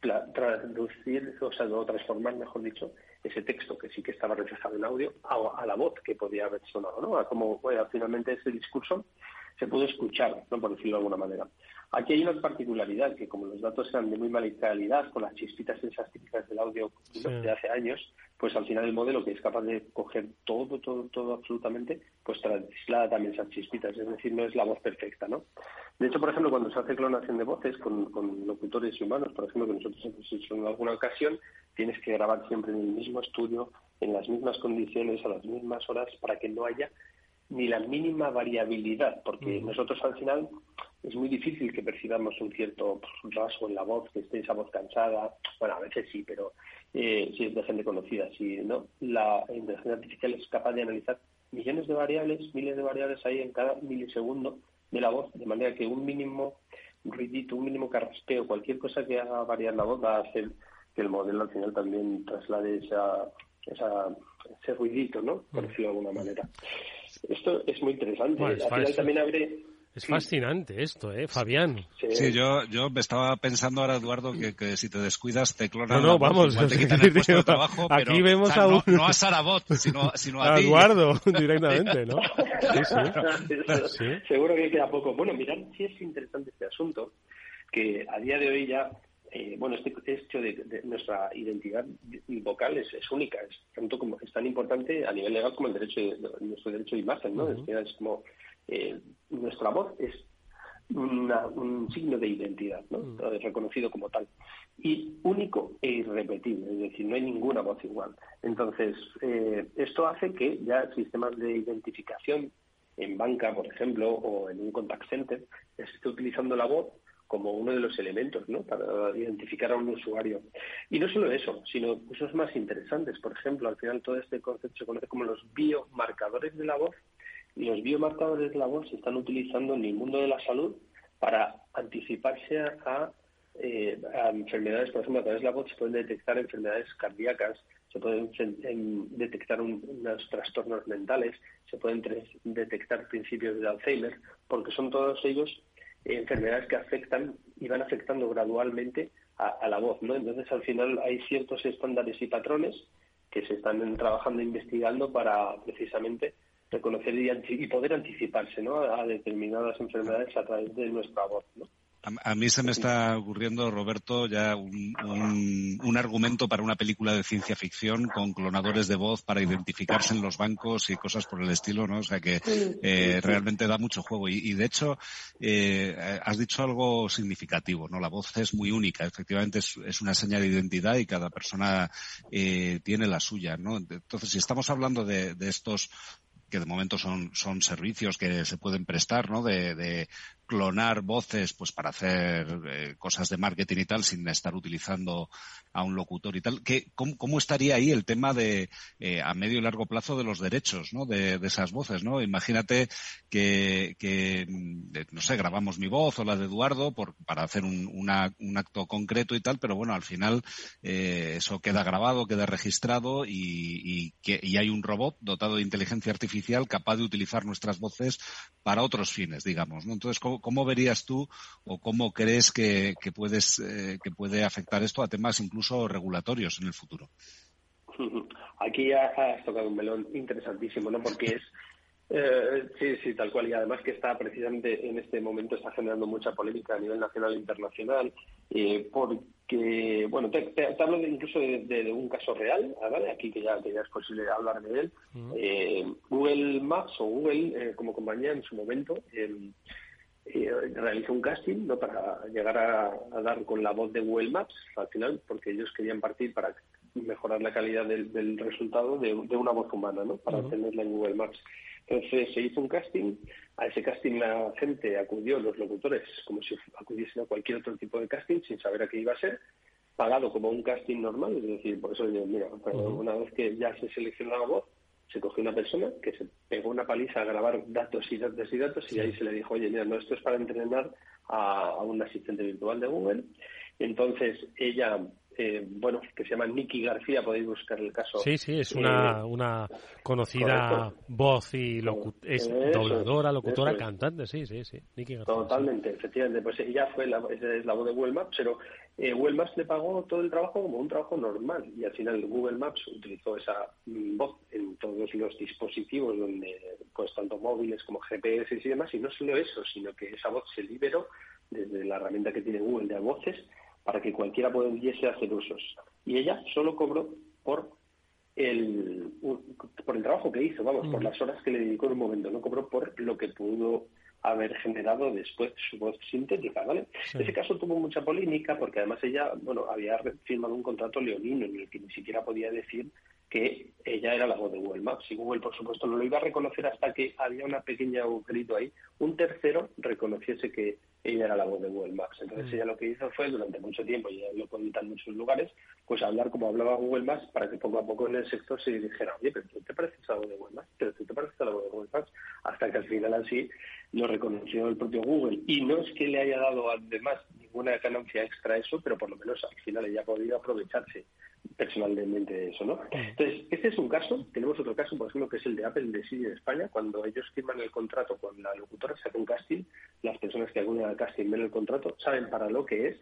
traducir, o sea, o transformar, mejor dicho, ese texto que sí que estaba reflejado en audio a, la voz que podía haber sonado, ¿no? A cómo finalmente ese discurso se pudo escuchar, ¿no? por decirlo de alguna manera. Aquí hay una particularidad, que como los datos eran de muy mala calidad, con las chispitas esas típicas del audio de hace años, pues al final el modelo que es capaz de coger todo, todo, todo absolutamente, pues traslada también esas chispitas, es decir, no es la voz perfecta, ¿no? De hecho, por ejemplo, cuando se hace clonación de voces con, con locutores humanos, por ejemplo, que nosotros hemos hecho en alguna ocasión, tienes que grabar siempre en el mismo estudio, en las mismas condiciones, a las mismas horas, para que no haya ni la mínima variabilidad, porque nosotros al final es muy difícil que percibamos un cierto rasgo en la voz, que esté esa voz cansada. Bueno, a veces sí, pero eh, si es de gente conocida, si no, la inteligencia artificial es capaz de analizar millones de variables, miles de variables ahí en cada milisegundo de la voz, de manera que un mínimo ruidito, un mínimo carraspeo, cualquier cosa que haga variar la voz va a hacer que el modelo al final también traslade esa, esa, ese ruidito, ¿no? Por decirlo de alguna manera. Esto es muy interesante. al final también abre es fascinante esto, ¿eh, Fabián? Sí, yo, yo me estaba pensando ahora, Eduardo, que, que si te descuidas te clonan. No, no, vamos. te quitan el puesto de trabajo, aquí vemos a un... no, a Sarabot, sino, sino a, a Eduardo, directamente, ¿no? Sí, sí. Seguro que queda poco. Bueno, mirad, sí es interesante este asunto, que a día de hoy ya eh, bueno, este hecho de, nuestra identidad vocal es, única, es tanto como es tan importante a nivel legal como el derecho de, nuestro derecho de imagen, ¿no? es, como eh, nuestra voz es un signo de identidad, ¿no? Mm. reconocido como tal. Y único e irrepetible, es decir, no hay ninguna voz igual. Entonces, eh, esto hace que ya sistemas de identificación en banca, por ejemplo, o en un contact center, se esté utilizando la voz como uno de los elementos ¿no? para identificar a un usuario. Y no solo eso, sino usos más interesantes. Por ejemplo, al final todo este concepto se conoce como los biomarcadores de la voz los biomarcadores de la voz se están utilizando en el mundo de la salud para anticiparse a, eh, enfermedades, por ejemplo, a través de la voz se pueden detectar enfermedades cardíacas, se pueden detectar unos trastornos mentales, se pueden detectar principios de Alzheimer, porque son todos ellos enfermedades que afectan y van afectando gradualmente a, la voz, ¿no? Entonces, al final hay ciertos estándares y patrones que se están trabajando e investigando para precisamente reconocer y, poder anticiparse ¿no? a determinadas enfermedades a través de nuestra voz. ¿no? A, mí se me está ocurriendo, Roberto, ya un, un, argumento para una película de ciencia ficción con clonadores de voz para identificarse en los bancos y cosas por el estilo, ¿no? O sea que eh, realmente da mucho juego. Y, de hecho, eh, has dicho algo significativo, ¿no? La voz es muy única, efectivamente es, es una señal de identidad y cada persona eh, tiene la suya, ¿no? Entonces, si estamos hablando de, de estos que de momento son, son servicios que se pueden prestar, ¿no? De, de clonar voces, pues para hacer eh, cosas de marketing y tal, sin estar utilizando a un locutor y tal. ¿Qué, cómo, estaría ahí el tema de, eh, a medio y largo plazo de los derechos, ¿no? De, de esas voces, ¿no? Imagínate que, que, no sé, grabamos mi voz o la de Eduardo por, para hacer un, una, un acto concreto y tal, pero bueno, al final eh, eso queda grabado, queda registrado y, y hay un robot dotado de inteligencia artificial capaz de utilizar nuestras voces para otros fines, digamos, ¿no? Entonces, ¿cómo, ¿Cómo verías tú o cómo crees que, puedes, eh, que puede afectar esto a temas incluso regulatorios en el futuro? Aquí ya has tocado un melón interesantísimo, ¿no? Porque es eh, sí, sí, tal cual. Y además que está precisamente en este momento está generando mucha polémica a nivel nacional e internacional, eh, porque, bueno, te, hablo incluso de, un caso real, ¿vale? Aquí que ya, que ya es posible hablar de él. Google Maps o Google como compañía en su momento realizó un casting ¿no? para llegar a, dar con la voz de Google Maps al final, porque ellos querían partir para mejorar la calidad del, resultado de, una voz humana, ¿no? para tenerla en Google Maps. Entonces se hizo un casting, a ese casting la gente acudió, los locutores, como si acudiesen a cualquier otro tipo de casting sin saber a qué iba a ser, pagado como un casting normal, es decir, por eso mira, una vez que ya se selecciona la voz, se cogió una persona que se pegó una paliza a grabar datos y datos y datos y ahí se le dijo, oye, mira, no, esto es para entrenar a, un asistente virtual de Google. Entonces ella eh, bueno, que se llama Nikki García, podéis buscar el caso. Sí, sí, es una, eh, una conocida voz y es dobladora, locutora, cantante, sí, sí, sí. García, Totalmente, efectivamente. Pues ella fue la, es la voz de Google Maps, pero eh, Google Maps le pagó todo el trabajo como un trabajo normal y al final Google Maps utilizó esa mm, voz en todos los dispositivos donde, pues tanto móviles como GPS y demás, y no solo eso, sino que esa voz se liberó desde la herramienta que tiene Google de voces para que cualquiera pudiese hacer usos. Y ella solo cobró por el, por el trabajo que hizo, vamos, por las horas que le dedicó en un momento, no cobró por lo que pudo haber generado después su voz sintética, ¿vale? Ese caso tuvo mucha polémica porque además ella, bueno, había firmado un contrato leonino en el que ni siquiera podía decir que ella era la voz de Google Maps. Y Google, por supuesto, no lo iba a reconocer hasta que había una pequeña agujerito ahí. Un tercero reconociese que ella era la voz de Google Maps. Entonces mm. ella lo que hizo fue, durante mucho tiempo, y lo puedo en muchos lugares, pues hablar como hablaba Google Maps para que poco a poco en el sector se dijera, oye, pero tú te pareces a la voz de Google Maps, pero tú te pareces a la voz de Google Maps, hasta que al final así lo reconoció el propio Google. Y no es que le haya dado además ninguna ganancia extra a eso, pero por lo menos al final ella ha podido aprovecharse personalmente de eso, ¿no? Entonces, este es un caso. Tenemos otro caso, por ejemplo, que es el de Apple de Siri de España. Cuando ellos firman el contrato con la locutora, se hace un casting. Las personas que acuden al casting ven el contrato, saben para lo que es,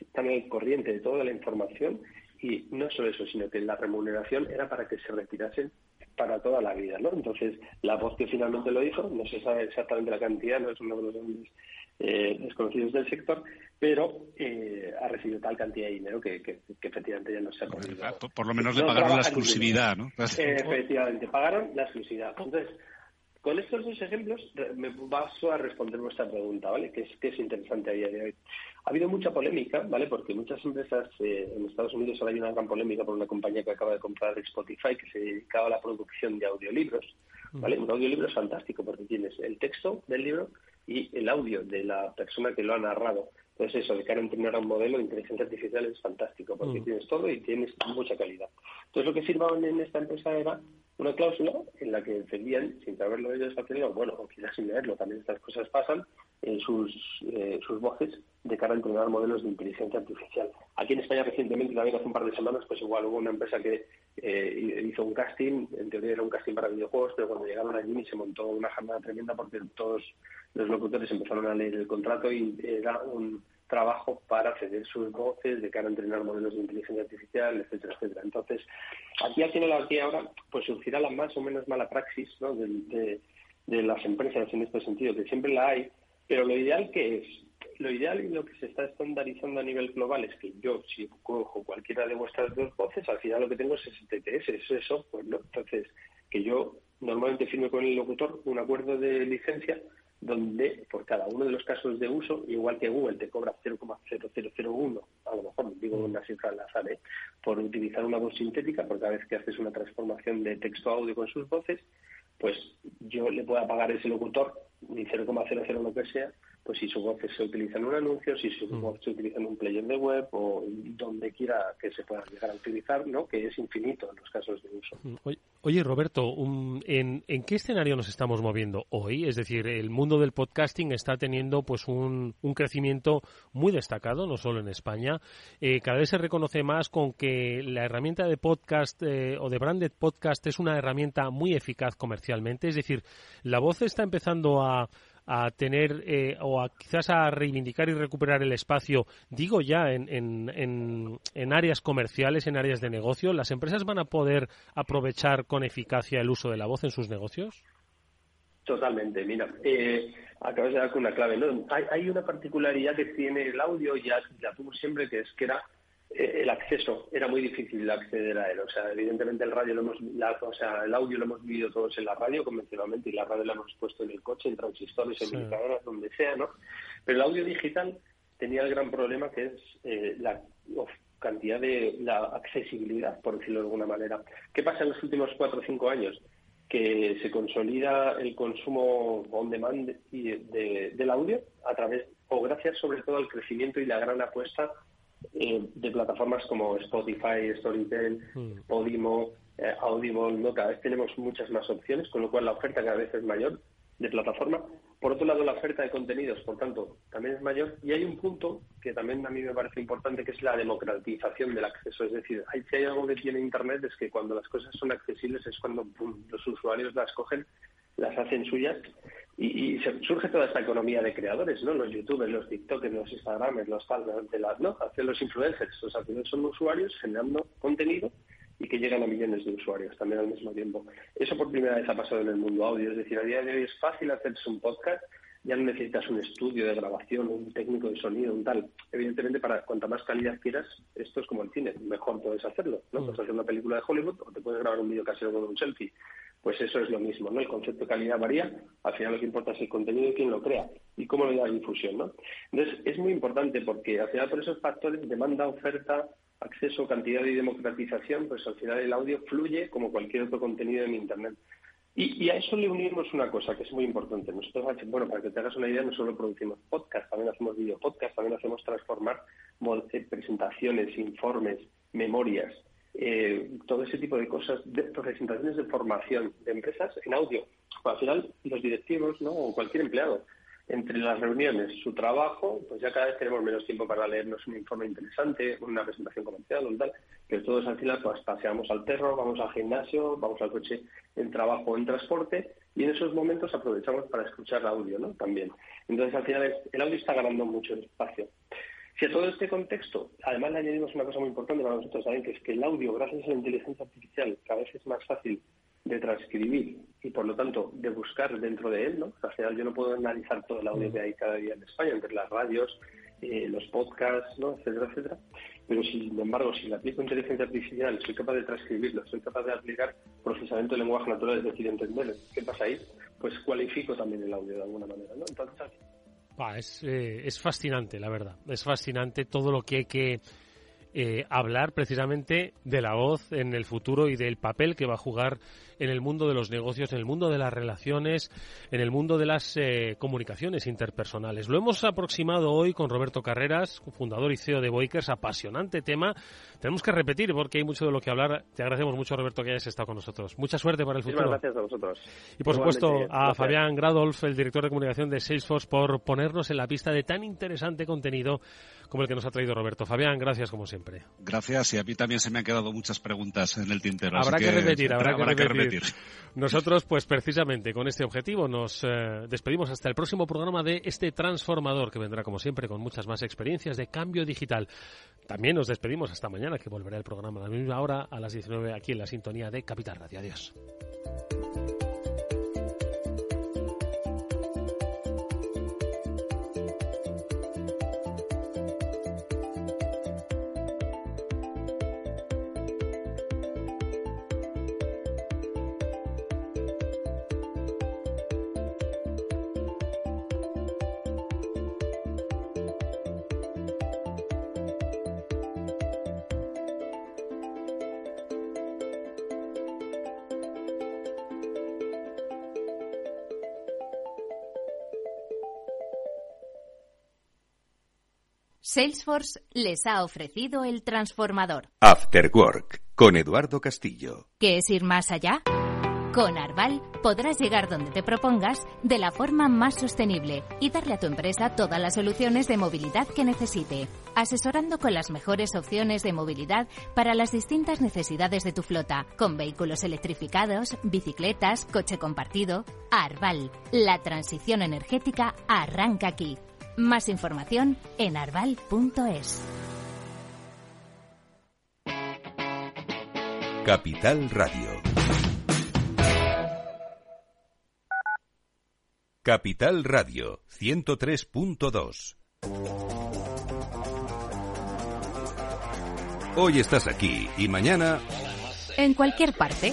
están al corriente de toda la información y no solo eso, sino que la remuneración era para que se retirasen para toda la vida, ¿no? Entonces, la voz que finalmente lo hizo, no se sabe exactamente la cantidad, no es uno de los hombres eh, desconocidos del sector, pero eh, ha recibido tal cantidad de dinero que, efectivamente ya no se ha podido. Por, lo menos le pagaron la exclusividad, ¿no? efectivamente, pagaron la exclusividad. Entonces, con estos dos ejemplos me paso a responder vuestra pregunta, ¿vale? Que es, que es interesante a día de hoy. Ha habido mucha polémica, ¿vale? Porque muchas empresas eh, en Estados Unidos ahora hay una gran polémica por una compañía que acaba de comprar Spotify que se dedicaba a la producción de audiolibros, ¿vale? Un audiolibro es fantástico porque tienes el texto del libro y el audio de la persona que lo ha narrado. Entonces eso, de cara a entrenar a un modelo de inteligencia artificial es fantástico porque tienes todo y tienes mucha calidad. Entonces lo que firmaban en esta empresa era una cláusula en la que defendían, sin saberlo ellos al bueno, o quizás sin leerlo, también estas cosas pasan, en sus, eh, sus voces de cara a entrenar modelos de inteligencia artificial. Aquí en España recientemente, también hace un par de semanas, pues igual hubo una empresa que eh, hizo un casting, en teoría era un casting para videojuegos, pero cuando llegaron allí se montó una jornada tremenda porque todos los locutores empezaron a leer el contrato y era un trabajo para ceder sus voces de cara a entrenar modelos de inteligencia artificial, etcétera, etcétera. Entonces, aquí al final, aquí ahora, pues surgirá la más o menos mala praxis ¿no? de, de, las empresas en este sentido, que siempre la hay, pero lo ideal que es, lo ideal y lo que se está estandarizando a nivel global es que yo, si cojo cualquiera de vuestras dos voces, al final lo que tengo es ese TTS, ese software, ¿no? Entonces, que yo normalmente firme con el locutor un acuerdo de licencia donde por cada uno de los casos de uso, igual que Google te cobra 0,0001, a lo mejor digo una cifra al azar, ¿eh? por utilizar una voz sintética, por cada vez que haces una transformación de texto a audio con sus voces, pues yo le pueda pagar a ese locutor ni 0,00 lo que sea, pues si su voz se utiliza en un anuncio, si su mm. voz se utiliza en un player de web o donde quiera que se pueda llegar a utilizar, ¿no? que es infinito en los casos de uso. Mm, oye, Roberto, ¿en, ¿en, qué escenario nos estamos moviendo hoy? Es decir, el mundo del podcasting está teniendo pues un, un crecimiento muy destacado, no solo en España. Eh, cada vez se reconoce más con que la herramienta de podcast eh, o de branded podcast es una herramienta muy eficaz comercialmente. Es decir, la voz está empezando a a tener eh, o a, quizás a reivindicar y recuperar el espacio, digo ya en, en, en, áreas comerciales, en áreas de negocio, ¿las empresas van a poder aprovechar con eficacia el uso de la voz en sus negocios? Totalmente, mira, eh, acabas de dar con una clave. ¿no? Hay, hay, una particularidad que tiene el audio, ya la tuvo siempre, que es que era el acceso era muy difícil de acceder a él. O sea, evidentemente el radio lo hemos, o sea, el audio lo hemos vivido todos en la radio convencionalmente y la radio la hemos puesto en el coche, en transistores, en sí. donde sea, ¿no? Pero el audio digital tenía el gran problema que es eh, la cantidad de la accesibilidad, por decirlo de alguna manera. ¿Qué pasa en los últimos cuatro o cinco años? Que se consolida el consumo on demand del audio a través o gracias sobre todo al crecimiento y la gran apuesta eh, de plataformas como Spotify, Storytel, mm. Podimo, eh, Audible, ¿no? Cada vez tenemos muchas más opciones, con lo cual la oferta cada vez es mayor de plataforma. Por otro lado, la oferta de contenidos, por tanto, también es mayor. Y hay un punto que también a mí me parece importante, que es la democratización del acceso. Es decir, hay, si hay algo que tiene Internet es que cuando las cosas son accesibles es cuando los usuarios las cogen, las hacen suyas y, surge toda esta economía de creadores, ¿no? Los youtubers, los tiktokers, los instagramers, los tal, de las, ¿no? Hacen los influencers. O sea, son usuarios generando contenido y que llegan a millones de usuarios también al mismo tiempo. Eso por primera vez ha pasado en el mundo audio, es decir, a día de hoy es fácil hacerse un podcast, ya no necesitas un estudio de grabación, un técnico de sonido, un tal. Evidentemente, para cuanta más calidad quieras, esto es como el cine, mejor puedes hacerlo, ¿no? Mm. Puedes hacer una película de Hollywood o te puedes grabar un vídeo casero con un selfie. Pues eso es lo mismo, ¿no? El concepto de calidad varía, al final lo que importa es el contenido y quién lo crea y cómo le da difusión, ¿no? Entonces, es muy importante porque al final por esos factores, demanda, oferta, acceso, cantidad y democratización, pues al final el audio fluye como cualquier otro contenido en Internet. Y, a eso le unimos una cosa que es muy importante. Nosotros, bueno, para que te hagas una idea, no solo producimos podcast, también hacemos video podcast, también hacemos transformar eh, presentaciones, informes, memorias, eh, todo ese tipo de cosas, de presentaciones de formación de empresas en audio. al final, los directivos, ¿no? o cualquier empleado, entre las reuniones, su trabajo, pues ya cada vez tenemos menos tiempo para leernos un informe interesante, una presentación comercial o tal, que todos al final pues paseamos al perro, vamos al gimnasio, vamos al coche en trabajo o en transporte y en esos momentos aprovechamos para escuchar audio, ¿no? También. Entonces al final el audio está ganando mucho espacio. Si a todo este contexto, además le añadimos una cosa muy importante para nosotros también, que es que el audio, gracias a la inteligencia artificial, cada vez es más fácil de transcribir y por lo tanto de buscar dentro de él, ¿no? al final yo no puedo analizar todo el audio que hay cada día en España, entre las radios, eh, los podcasts, ¿no? etcétera, etcétera. Pero sin embargo, si le aplico inteligencia artificial, soy capaz de transcribirlo, soy capaz de aplicar procesamiento de lenguaje natural, es decir, entender qué pasa ahí, pues cualifico también el audio de alguna manera, ¿no? Entonces, es, eh, es fascinante, la verdad. Es fascinante todo lo que hay que eh, hablar precisamente de la voz en el futuro y del papel que va a jugar en el mundo de los negocios, en el mundo de las relaciones, en el mundo de las eh, comunicaciones interpersonales. Lo hemos aproximado hoy con Roberto Carreras, fundador y CEO de Boikers, apasionante tema. Tenemos que repetir porque hay mucho de lo que hablar. Te agradecemos mucho, Roberto, que hayas estado con nosotros. Mucha suerte para el futuro. gracias a vosotros. Y por supuesto a Fabián Gradolf, el director de comunicación de Salesforce, por ponernos en la pista de tan interesante contenido como el que nos ha traído Roberto. Fabián, gracias como siempre. Gracias y a mí también se me han quedado muchas preguntas en el tintero. Habrá que, repetir, habrá, que repetir. Nosotros, pues precisamente con este objetivo, nos eh, despedimos hasta el próximo programa de este transformador que vendrá como siempre con muchas más experiencias de cambio digital. También nos despedimos hasta mañana que volverá el programa a la misma hora a las 19 aquí en la sintonía de Capital Radio. Adiós. Salesforce les ha ofrecido el transformador. After Work con Eduardo Castillo. ¿Qué es ir más allá? Con Arval podrás llegar donde te propongas de la forma más sostenible y darle a tu empresa todas las soluciones de movilidad que necesite, asesorando con las mejores opciones de movilidad para las distintas necesidades de tu flota, con vehículos electrificados, bicicletas, coche compartido. Arval, la transición energética arranca aquí. Más información en arval.es. Capital Radio. Capital Radio 103.2. Hoy estás aquí y mañana... En cualquier parte.